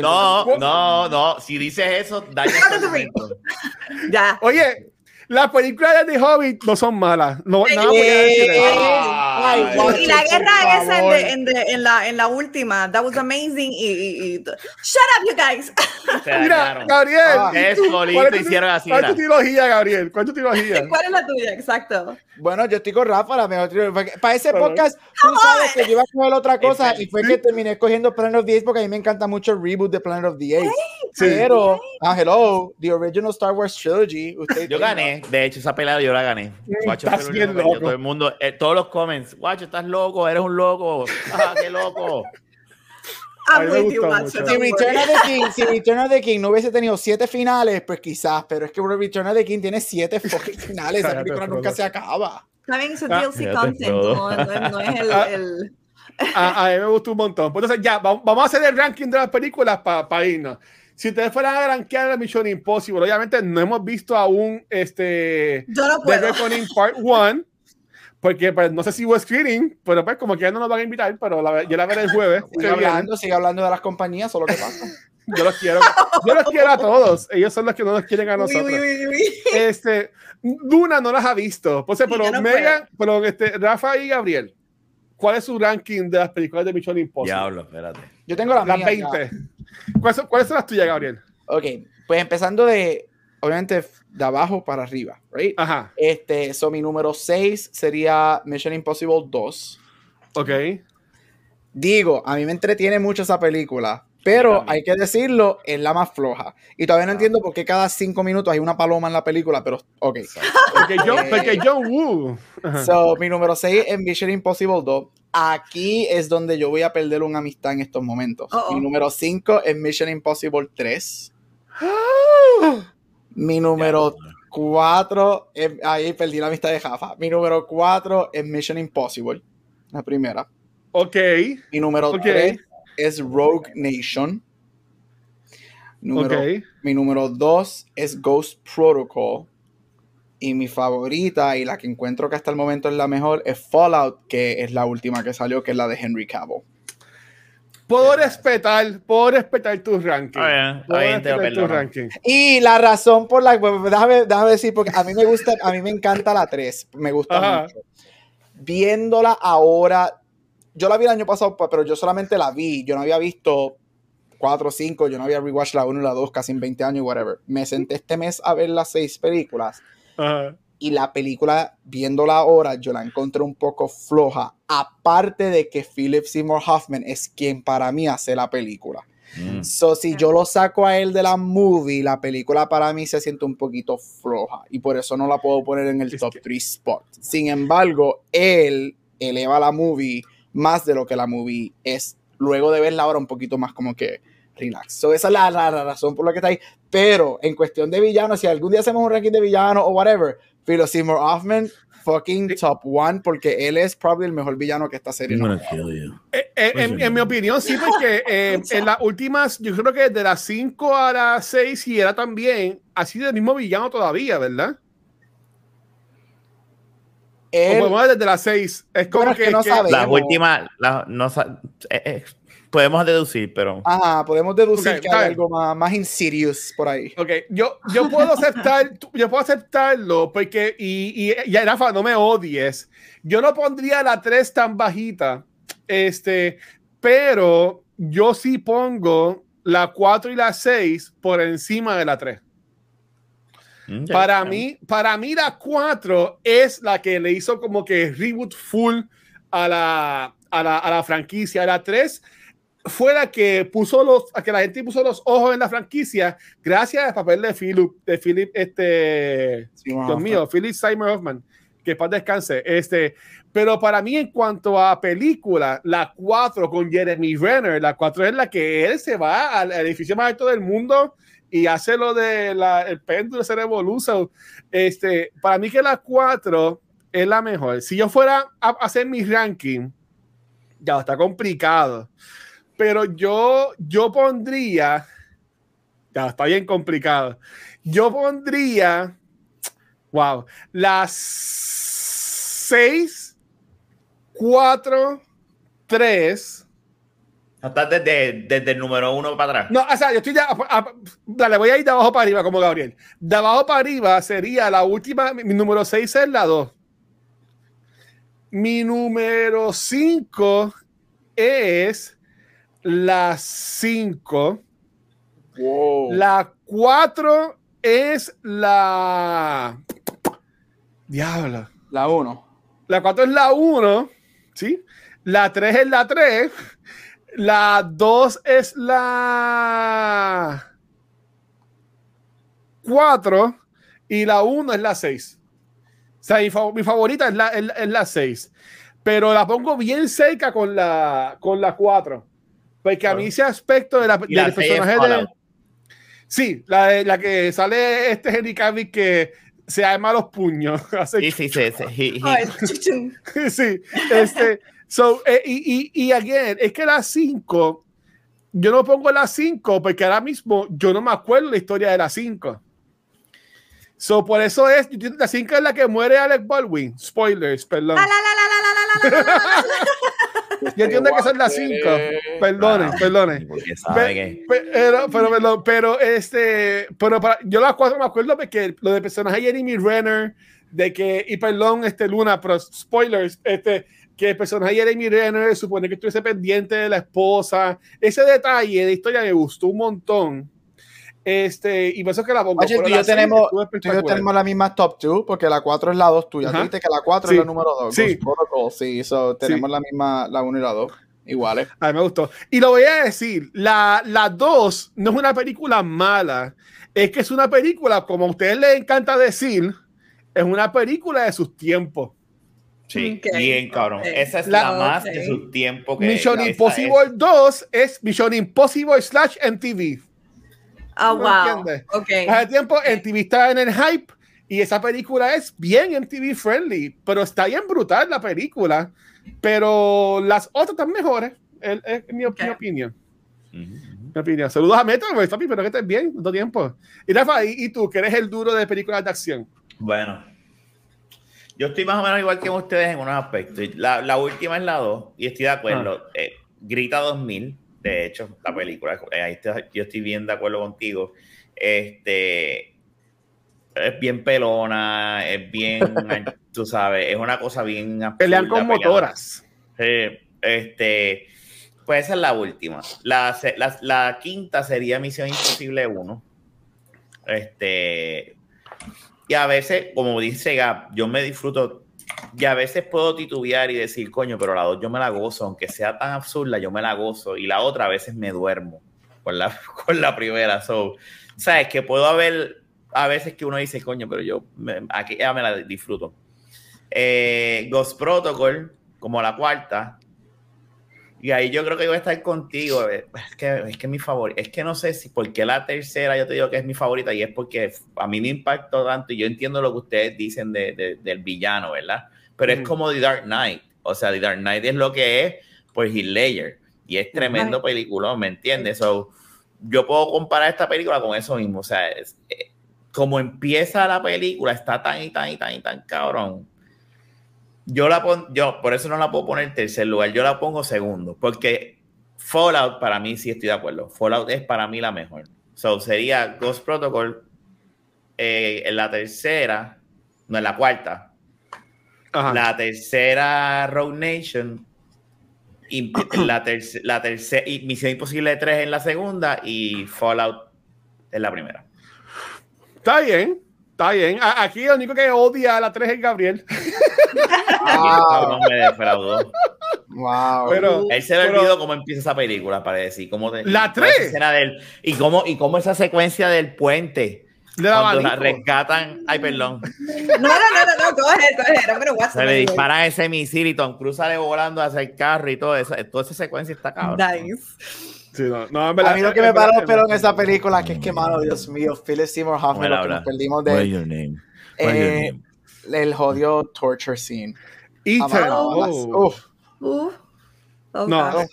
No, no, no. Si dices eso, daña argumento. Ya. Oye, las películas de The Hobbit no son malas. No, Ey, nada voy a decir eso. Ay, Ay, Y la guerra esa en, de- en, de- en la, en la última, that was amazing. Y, y, y- shut up, you guys. Mira. Gabriel. Ah. Es ¿tú- solito hicieron así, ¿Cuál es tu trilogía, Gabriel? ¿Cuál es tu trilogía? ¿Cuál es la tuya? Exacto. Bueno, yo estoy con Rafa, la mejor trilogía. Para ese podcast, tú sabes que yo iba a coger otra cosa y fue que terminé cogiendo Planet of the Apes porque a mí me encanta mucho el reboot de Planet of the Apes. Sí. Pero, ah, hello, the original Star Wars trilogy. Usted Yo gané, de hecho, esa pelea yo la gané. Guacho Estás bien yo- loco. todo el mundo, eh, todos los comments, Guacho, estás loco, eres un loco. Ah, qué loco. A I'm mí me with you, gustó Macho, mucho. Si Return of the King, si Return of the King no hubiese tenido siete finales, pues quizás, pero es que Return of the King tiene siete fucking finales, esa película nunca se acaba. También es Ah, DLC content, no, no, es el, Ah. el- A, a mí me gustó un montón. Pues entonces, ya, vamos, vamos a hacer el ranking de las películas para irnos. Si ustedes fueran a rankear la Mission Impossible, obviamente no hemos visto aún este Yo no The puedo. Reckoning Part 1, porque pues, no sé si hubo screening, pero pues como que ya no nos van a invitar, pero la, yo la veré el jueves. Sigue hablando, sigue hablando de las compañías, solo que pasa. Yo los quiero. Yo los quiero a todos. Ellos son los que no nos quieren a nosotros. uy, uy, uy. Este, Duna no las ha visto. Pues, pero no Megan, pero este, Rafa y Gabriel, ¿cuál es su ranking de las películas de Mission Impossible? Diablo, espérate. Yo tengo las, Las mías ya. 20. ¿Cuáles son, cuáles son las tuyas, Gabriel? Ok, pues empezando de, obviamente, de abajo para arriba, right? Ajá, Este, so mi número 6 sería Mission Impossible 2. ok. Digo, a mí me entretiene mucho esa película, pero hay que decirlo, es la más floja. Y todavía no Ah. entiendo por qué cada cinco minutos hay una paloma en la película, pero ok. Porque John, Eh. porque John Woo. Ajá. So, mi número 6 es Mission Impossible 2. Aquí es donde yo voy a perder una amistad en estos momentos. Uh-oh. Mi número 5 es Mission Impossible 3. Mi número 4 es. Ahí perdí la amistad de Jafa. Mi número 4 es Mission Impossible. La primera. Ok. Mi número Ok. 3 es Rogue Nation. Número, Ok. Mi número 2 es Ghost Protocol. Y mi favorita y la que encuentro que hasta el momento es la mejor es Fallout, que es la última que salió, que es la de Henry Cavill. Puedo respetar, puedo respetar tus rankings. Tus perdono. rankings. Y la razón por la que, déjame, déjame decir, porque a mí me gusta, a mí me encanta la 3, me gusta Ajá. mucho. Viéndola ahora, yo la vi el año pasado, pa- pero yo solamente la vi, yo no había visto 4 o 5, yo no había rewatched la 1 y la 2 casi en 20 años, whatever. Me senté este mes a ver las 6 películas Ajá. y la película, viéndola ahora, yo la encontré un poco floja, aparte de que Philip Seymour Hoffman es quien para mí hace la película. Mm. So, si yo lo saco a él de la movie, la película para mí se siente un poquito floja y por eso no la puedo poner en el Es top que- 3 spot. Sin embargo, él eleva la movie más de lo que la movie es. Luego de verla ahora un poquito más como que relax. So, esa es la, la- la razón por la que está ahí. Pero en cuestión de villanos, si algún día hacemos un ranking de villanos o whatever, Philip Seymour Hoffman, fucking top one, porque él es probably el mejor villano que esta serie I'm no gonna kill you. Eh, eh, en, mi opinión, sí, porque eh, en las últimas, yo creo que de las 5 a las 6, y era también, ha sido el mismo villano todavía, ¿verdad? o podemos desde las 6. Es como que, no sabemos. Las últimas, la, no, eh, eh, podemos deducir, pero. Ajá, podemos deducir que hay algo más, más insidious por ahí. Ok, yo, yo puedo aceptar, yo puedo aceptarlo porque, y, y, y Rafa, no me odies. Yo no pondría la 3 tan bajita, este, pero yo sí pongo la 4 y la 6 por encima de la 3. Mm, para, mí, para mí la 4 es la que le hizo como que reboot full a la, a la, a la franquicia. La 3 fue la que puso los, a que la gente puso los ojos en la franquicia gracias al papel de Philip, de Philip, este, Dios mío, Philip Simon Hoffman, que para descanse, este, pero para mí en cuanto a película, la 4 con Jeremy Renner, la 4 es la que él se va al edificio más alto del mundo y hace lo de la, el péndulo se revoluciona. Este, para mí que la 4 es la mejor. Si yo fuera a hacer mi ranking, ya está complicado pero yo, yo pondría, ya está bien complicado, yo pondría, wow, las 6, 4, 3. Estás desde, desde, el número uno para atrás. No, o sea, yo estoy ya. dale, voy a ir de abajo para arriba, como Gabriel. De abajo para arriba sería la última. Mi, número 6 es la 2. Mi número 5 es la 5. La 4 es la. Diablo. La 1. La 4 es la 1. ¿Sí? La 3 es la 3. La 2 es la 4. Y la 1 es la 6. O sea, mi, favorita es la, es, la 6. Pero la pongo bien cerca con la, con la 4. Porque a mí ese aspecto de la, del personaje de. Sí, la, la que sale este Henry Cavill que se arma los puños. sí, sí, sí. Sí, sí este. So, eh, y, y, y again, es que la 5, yo no pongo la 5 porque ahora mismo yo no me acuerdo la historia de la 5. So, por eso es, la 5 es la que muere Alex Baldwin. Spoilers, perdón. Yo entiendo que son las 5. Perdone, perdone. Pero, pero, pero, este, pero para, yo las cuatro me acuerdo que lo de personaje Jeremy Renner, de que, y perdón, este Luna, pero spoilers, este, que el personaje Jeremy Renner supone que estuviese pendiente de la esposa. Ese detalle de historia me gustó un montón. Este, y por eso que la pongo. Oye, tú y yo tenemos, tenemos la misma top 2, porque la 4 es la 2 tuya. Tú que la 4 es la número 2. Sí, sí so, tenemos la misma, la 1 y la 2. Iguales. A mí me gustó. Y lo voy a decir, la, la 2 no es una película mala, es que es una película, como a ustedes les encanta decir, es una película de sus tiempos. Sí, bien, cabrón. Esa es la, más de sus tiempos. Mission Impossible 2 es Mission Impossible slash MTV. Oh, wow. Okay. Hace tiempo MTV estaba en el hype y esa película es bien MTV friendly, pero está bien brutal la película. Pero las otras están mejores, es, mi, opinión. Mi opinión. Saludos a Metro, papi, pero que estés bien, todo tiempo. Y Rafa, ¿y, tú, que eres el duro de películas de acción? Bueno, yo estoy más o menos igual que ustedes en unos aspectos. La, la última es la 2, y estoy de acuerdo. Ah. Eh, Grita 2000 de hecho, la película, eh, ahí yo estoy bien de acuerdo contigo. Este es bien pelona, es bien, tú sabes, es una cosa bien. Pelean con motoras. este, pues esa es la última. La, la, quinta sería Misión Imposible 1. Este, y a veces, como dice Gap, yo me disfruto y a veces puedo titubear y decir, coño, pero la dos yo me la gozo, aunque sea tan absurda, yo me la gozo. Y la otra a veces me duermo con la, con la primera. So, ¿Sabes? Que puedo haber a veces que uno dice, coño, pero yo aquí ya me la disfruto. Eh, Ghost Protocol, como la cuarta. Y ahí yo creo que voy a estar contigo. Es que es que mi favorita. Es que no sé si por qué la tercera yo te digo que es mi favorita y es porque a mí me impactó tanto y yo entiendo lo que ustedes dicen de, del villano, ¿verdad? Pero es como The Dark Knight. O sea, The Dark Knight es lo que es por Heath Ledger. Y es tremendo película, ¿me entiendes? So, yo puedo comparar esta película con eso mismo. O sea, es, eh, como empieza la película, está tan y tan y tan y tan cabrón Yo la pongo, yo por eso no la puedo poner en tercer lugar, yo la pongo segundo, porque Fallout para mí sí estoy de acuerdo. Fallout es para mí la mejor. So sería Ghost Protocol eh, en la tercera, no en la cuarta. Ajá. La tercera Rogue Nation. Y la, tercera la tercera Misión Imposible 3 en la segunda y Fallout en la primera. Está bien, está bien. Aquí el único que odia a la 3 es Gabriel. No me defraudó. Wow. Pero, Él se le pero- olvidó cómo empieza esa película, parece. Cómo La y cómo esa tres. escena del- y, cómo, y cómo esa secuencia del puente. Cuando la rescatan. Ay, perdón. No, no, no, no, gonna watch Se le anyway. disparan ese misil y Tom Cruise sale volando hacia el carro y todo eso. Toda esa secuencia está cabrón. Nice. Sí, no, no, en verdad, a mí lo que me para los en pelos en verdad. esa película, que es que, mano, Dios mío, Philip Seymour Hoffman, lo que nos perdimos de your name? What is your eh, name? el jodido torture scene. Ethan. Amado, oh. Uh, oh, No.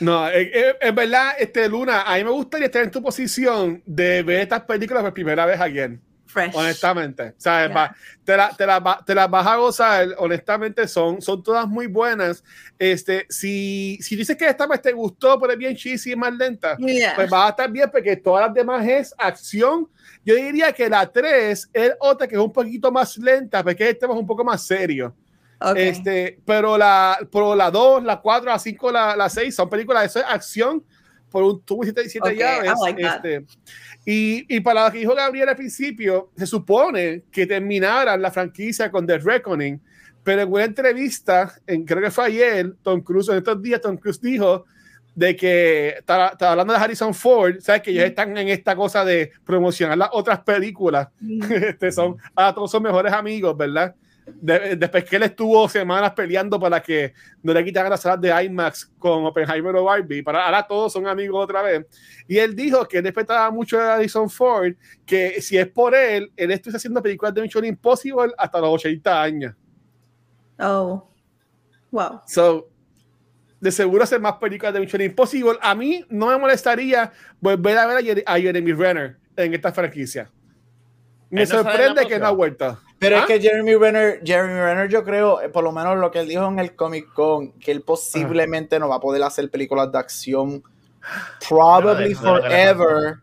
No, eh, eh, en verdad, este, Luna, a mí me gustaría estar en tu posición de ver estas películas por primera vez again, Fresh. honestamente. O sea, Ya. va- te, la- te, la te las vas a gozar, honestamente, son, son todas muy buenas. Este, si, si dices que esta vez te gustó, pero es bien cheesy y más lenta, Yeah. pues va a estar bien porque todas las demás es acción. Yo diría que la 3 es otra que es un poquito más lenta, porque este es un poco más serio. Okay. Este, pero la, pero la 2, la 4, la 5, la, la 6 son películas de acción por un tubo y siete, siete Ok, I llaves. like este, y, y para lo que dijo Gabriel al principio, se supone que terminaran la franquicia con The Reckoning, pero en una entrevista, en, creo que fue ayer, Tom Cruise, en estos días, Tom Cruise dijo de que estaba, hablando de Harrison Ford, sabes que ellos están en esta cosa de promocionar las otras películas. Este, son, ah, todos son mejores amigos, ¿verdad? De- después que él estuvo semanas peleando para que no le quitaran las salas de IMAX con Oppenheimer o Barbie, para ahora todos son amigos otra vez. Y él dijo que él respetaba mucho a Harrison Ford, que si es por él, él estuviese haciendo películas de Mission Impossible hasta los 80 años. Oh. Wow. So, de seguro hacer más películas de Mission Impossible. A mí no me molestaría volver a ver a, Jer- a Jeremy Renner en esta franquicia. Me no sorprende que no ha vuelto. Pero ¿Ah? es que Jeremy Renner, Jeremy Renner, yo creo, eh, por lo menos lo que él dijo en el Comic Con, que él posiblemente no va a poder hacer películas de acción probably que le forever,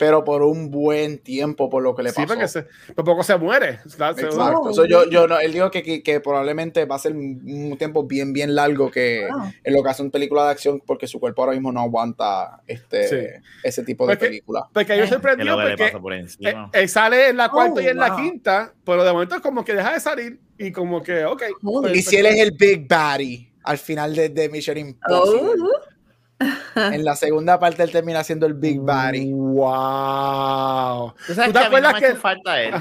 pero por un buen tiempo, por lo que le Sí, pasó. porque se, por poco se muere. Exacto. Oh, So, yo, yo no, él dijo que, que, que probablemente va a ser un tiempo bien, bien largo que en lo que hace una película de acción porque su cuerpo ahora mismo no aguanta este, Sí. ese tipo de Porque- película. Porque me Eh. Que sorprendió que le porque pasa por él, encima. él sale en la cuarta Oh, y en la wow. quinta, pero de momento es como que deja de salir y como que, ok. Pues, Y si él es el Big Baddie al final de, de Mission Impossible. Oh. En la segunda parte él termina siendo el Big Baddie. Wow. ¿Tú sabes ¿Tú te que a mí no acuerdas me que- falta él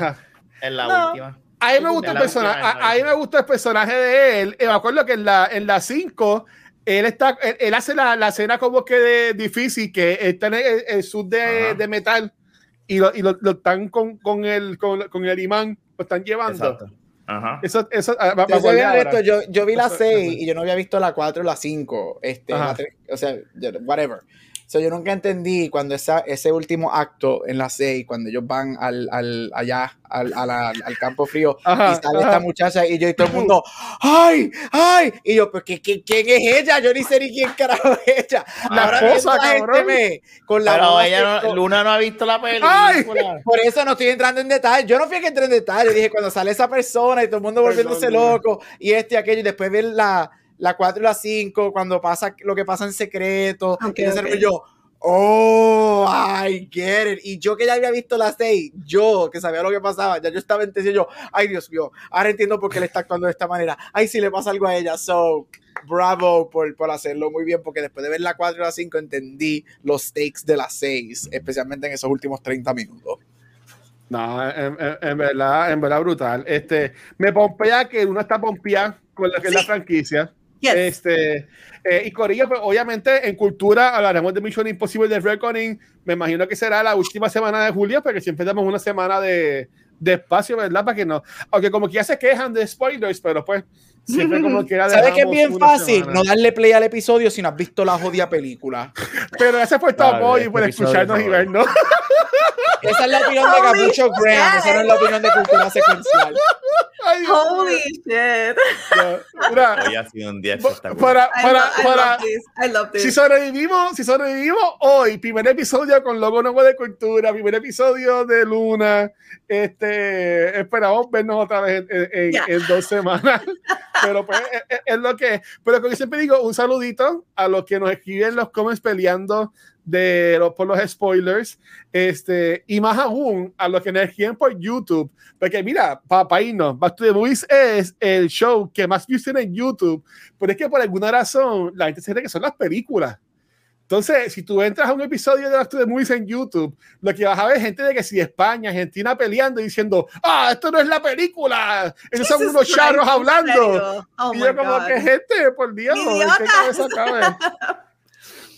en la No. última? A mí me gustó En el personaje, última, en la a, a mí me gustó el personaje de él. Y me acuerdo que en la en la 5 él está él, él hace la, la escena como que de difícil que él tiene el, el sud de, de metal y lo, y lo, lo están con, con el con, con el imán lo están llevando. Exacto. Ajá. Eso eso ah, Yo, acordé ahora. honesto, yo, yo vi la Eso- 6 eso. y yo no había visto la 4 o la 5. Este, la o sea, whatever. So, yo nunca entendí cuando esa, ese último acto en la 6, cuando ellos van al, al, allá al, la- al campo frío Ajá, y sale ajá. esta muchacha y yo y todo el mundo, ¡ay! ¡ay! Y yo, pues, ¿qué, qué, quién es ella? Yo ni sé ni quién carajo es ella. La Ahora esposa, viendo a gente cabrón. me- con la Pero ella no, Luna no ha visto la ¡Ay! película. por eso no estoy entrando en detalle. Yo no fui a que entré en detalle. Dije, cuando sale esa persona y todo el mundo volviéndose loco y este y aquello, y después ver la, la 4 y la 5, cuando pasa lo que pasa en secreto. Ok, y ese ok. y yo, oh, I get it. Y yo que ya había visto la 6, yo que sabía lo que pasaba, ya yo estaba entendiendo, yo, ay Dios mío, ahora entiendo por qué le está actuando de esta manera. Ay, si le pasa algo a ella. So, bravo por, por hacerlo muy bien, porque después de ver la 4 y la 5 entendí los stakes de la 6, especialmente en esos últimos 30 minutos. No, en, en- en verdad, en verdad brutal. Este, me pompea que uno está pompeado con lo que es la franquicia. Yes. Este, eh, y Corillo, pues, obviamente en cultura hablaremos de Mission Impossible de Reckoning. Me imagino que será la última semana de julio, porque siempre damos una semana de, de espacio, ¿verdad? Para que no. Aunque como que ya se quejan de spoilers, pero pues siempre como quiera. ¿Sabes qué es bien fácil? semana. No darle play al episodio si no has visto la jodida película. Pero ese fue tu Dale, apoyo este por escucharnos y por vernos. Esa es la opinión de Capucho Graham, esa no es la opinión de cultura secuencial. Ay, Holy shit. Hoy ha sido un día espectacular. para, I, para, love, I para, love this. I love this. si sobrevivimos, si sobrevivimos hoy, primer episodio con logo nuevo de cultura, primer episodio de Luna, este, esperamos vernos otra vez en, en dos semanas, pero pues es, es- es lo que. Pero como siempre digo, un saludito a los que nos escriben los comments peleando de los, por los spoilers, este, y más aún a los que nos escriben por YouTube, porque mira, para irnos, Back to the Movies es el show que más views tiene en YouTube, pero es que por alguna razón la gente se cree que son las películas. Entonces, si tú entras a un episodio de Back to the Movies en YouTube, lo que vas a ver es gente de que si España, Argentina peleando y diciendo, ah, esto no es la película, esos son unos Christ, charros ¿en hablando. Oh y yo como God. que gente, por Dios, ¿en qué ¡Idiotas! cabeza cabe? Pero,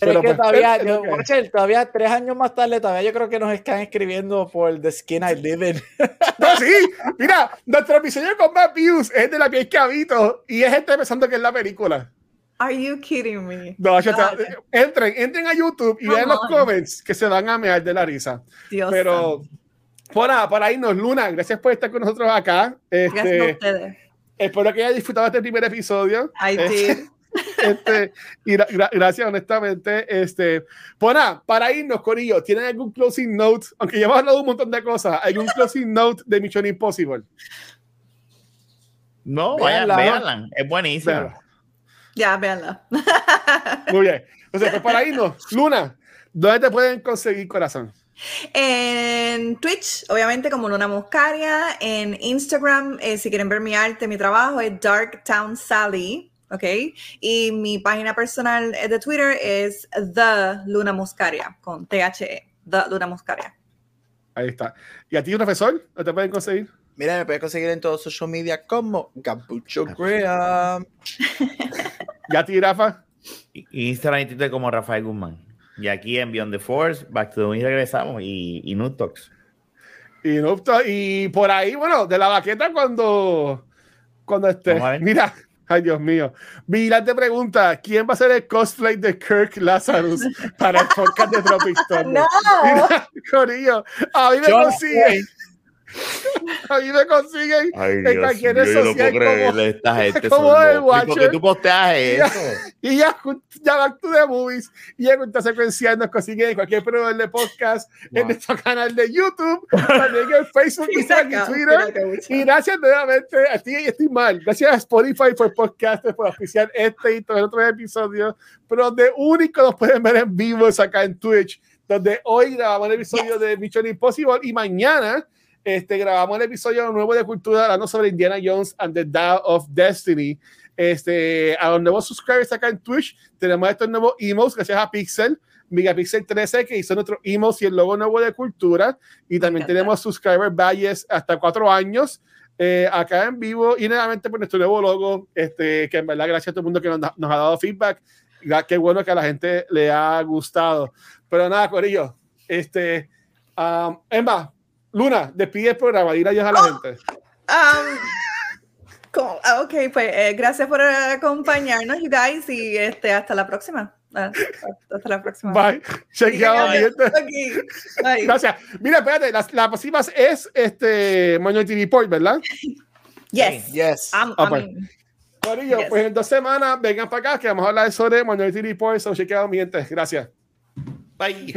Pero, es que pues, todavía, yo- todavía tres años más tarde, todavía yo creo que nos están escribiendo por The Skin I Live In. No, sí, mira, nuestro episodio con más views es de la piel que habito y es gente pensando que es la película. Are you kidding me? No, Dale. entren, entren a YouTube y Come vean los comments que se van a mear de la risa. Dios Pero, por nada, para irnos, Luna, gracias por estar con nosotros acá. Gracias a Este, ustedes. espero que hayas disfrutado este primer episodio. I Este, did. este, y gra- gra- gracias, honestamente. Este, pues nada, para irnos, Corillo, ¿tienen algún closing note? Aunque ya hemos hablado de un montón de cosas, ¿algún closing note de Mission Impossible? No, vayan, Véanla. véanla. Es buenísima. Ya, véanla. Muy bien. Entonces, pues para irnos, Luna, ¿dónde te pueden conseguir corazón? En Twitch, obviamente como Luna Muscaria. En Instagram, eh, si quieren ver mi arte, mi trabajo, es Dark Town Sally. ¿Ok? Y mi página personal eh, de Twitter es The Luna Muscaria, con T-H-E. The Luna Muscaria. Ahí está. ¿Y a ti, profesor? ¿Dónde te pueden conseguir? Mira, me puedes conseguir en todos social media como Gabucho Graham. ¿Y a ti, Rafa? Instagram y Twitter como Rafael Guzmán. Y aquí en Beyond the Force, Back to the Movies regresamos y, y Talks. Y, no, to- y por ahí, bueno, de la baqueta cuando, cuando esté. Mira, ay Dios mío. Vigilante te pregunta, ¿quién va a ser el cosplay de Kirk Lazarus para el podcast de Tropic? ¡No! Mira, Corillo, a mí me consiguen. A mí me consiguen Ay, en cualquier red social como, esta gente. como el. ¿Y Watcher. qué tú posteas eso? y ya, ya Back to the Movies y ya cuenta secuencial nos consiguen en cualquier proveedor de podcast en Wow. nuestro canal de YouTube, también en Facebook, Instagram y Twitter. Y gracias nuevamente a ti, estoy mal. Gracias a Spotify por podcast, por oficiar este y todos los otros episodios. Pero donde único nos pueden ver en vivo es acá en Twitch, donde hoy grabamos el episodio de Mission Impossible y mañana este, grabamos el episodio nuevo de Cultura hablando sobre Indiana Jones and the Dial of Destiny. Este, a los nuevos subscribers acá en Twitch tenemos estos nuevos emos gracias a Pixel. Megapixel 13 que hizo nuestro emos y el logo nuevo de cultura y también tenemos subscriber badges hasta cuatro años eh, acá en vivo y nuevamente por nuestro nuevo logo, este, que en verdad gracias a todo el mundo que nos, nos ha dado feedback. Qué bueno que a la gente le ha gustado. Pero nada, Corillo, este, um, Emma, Luna, despide el programa, dile adiós a la gente. Um, ah, ok, pues eh, gracias por acompañarnos, you guys, y este, hasta la próxima. Ah, Hasta la próxima. Bye. Chequeado, mi gente. Bye. Gracias. Mira, espérate, la, la próxima es este Minority Report, ¿verdad? Yes. Yes. I'm- I mean, Corillo, Yes. pues en dos semanas vengan para acá que vamos a hablar sobre Minority Report, so chequeado, mi gente. Gracias. Bye.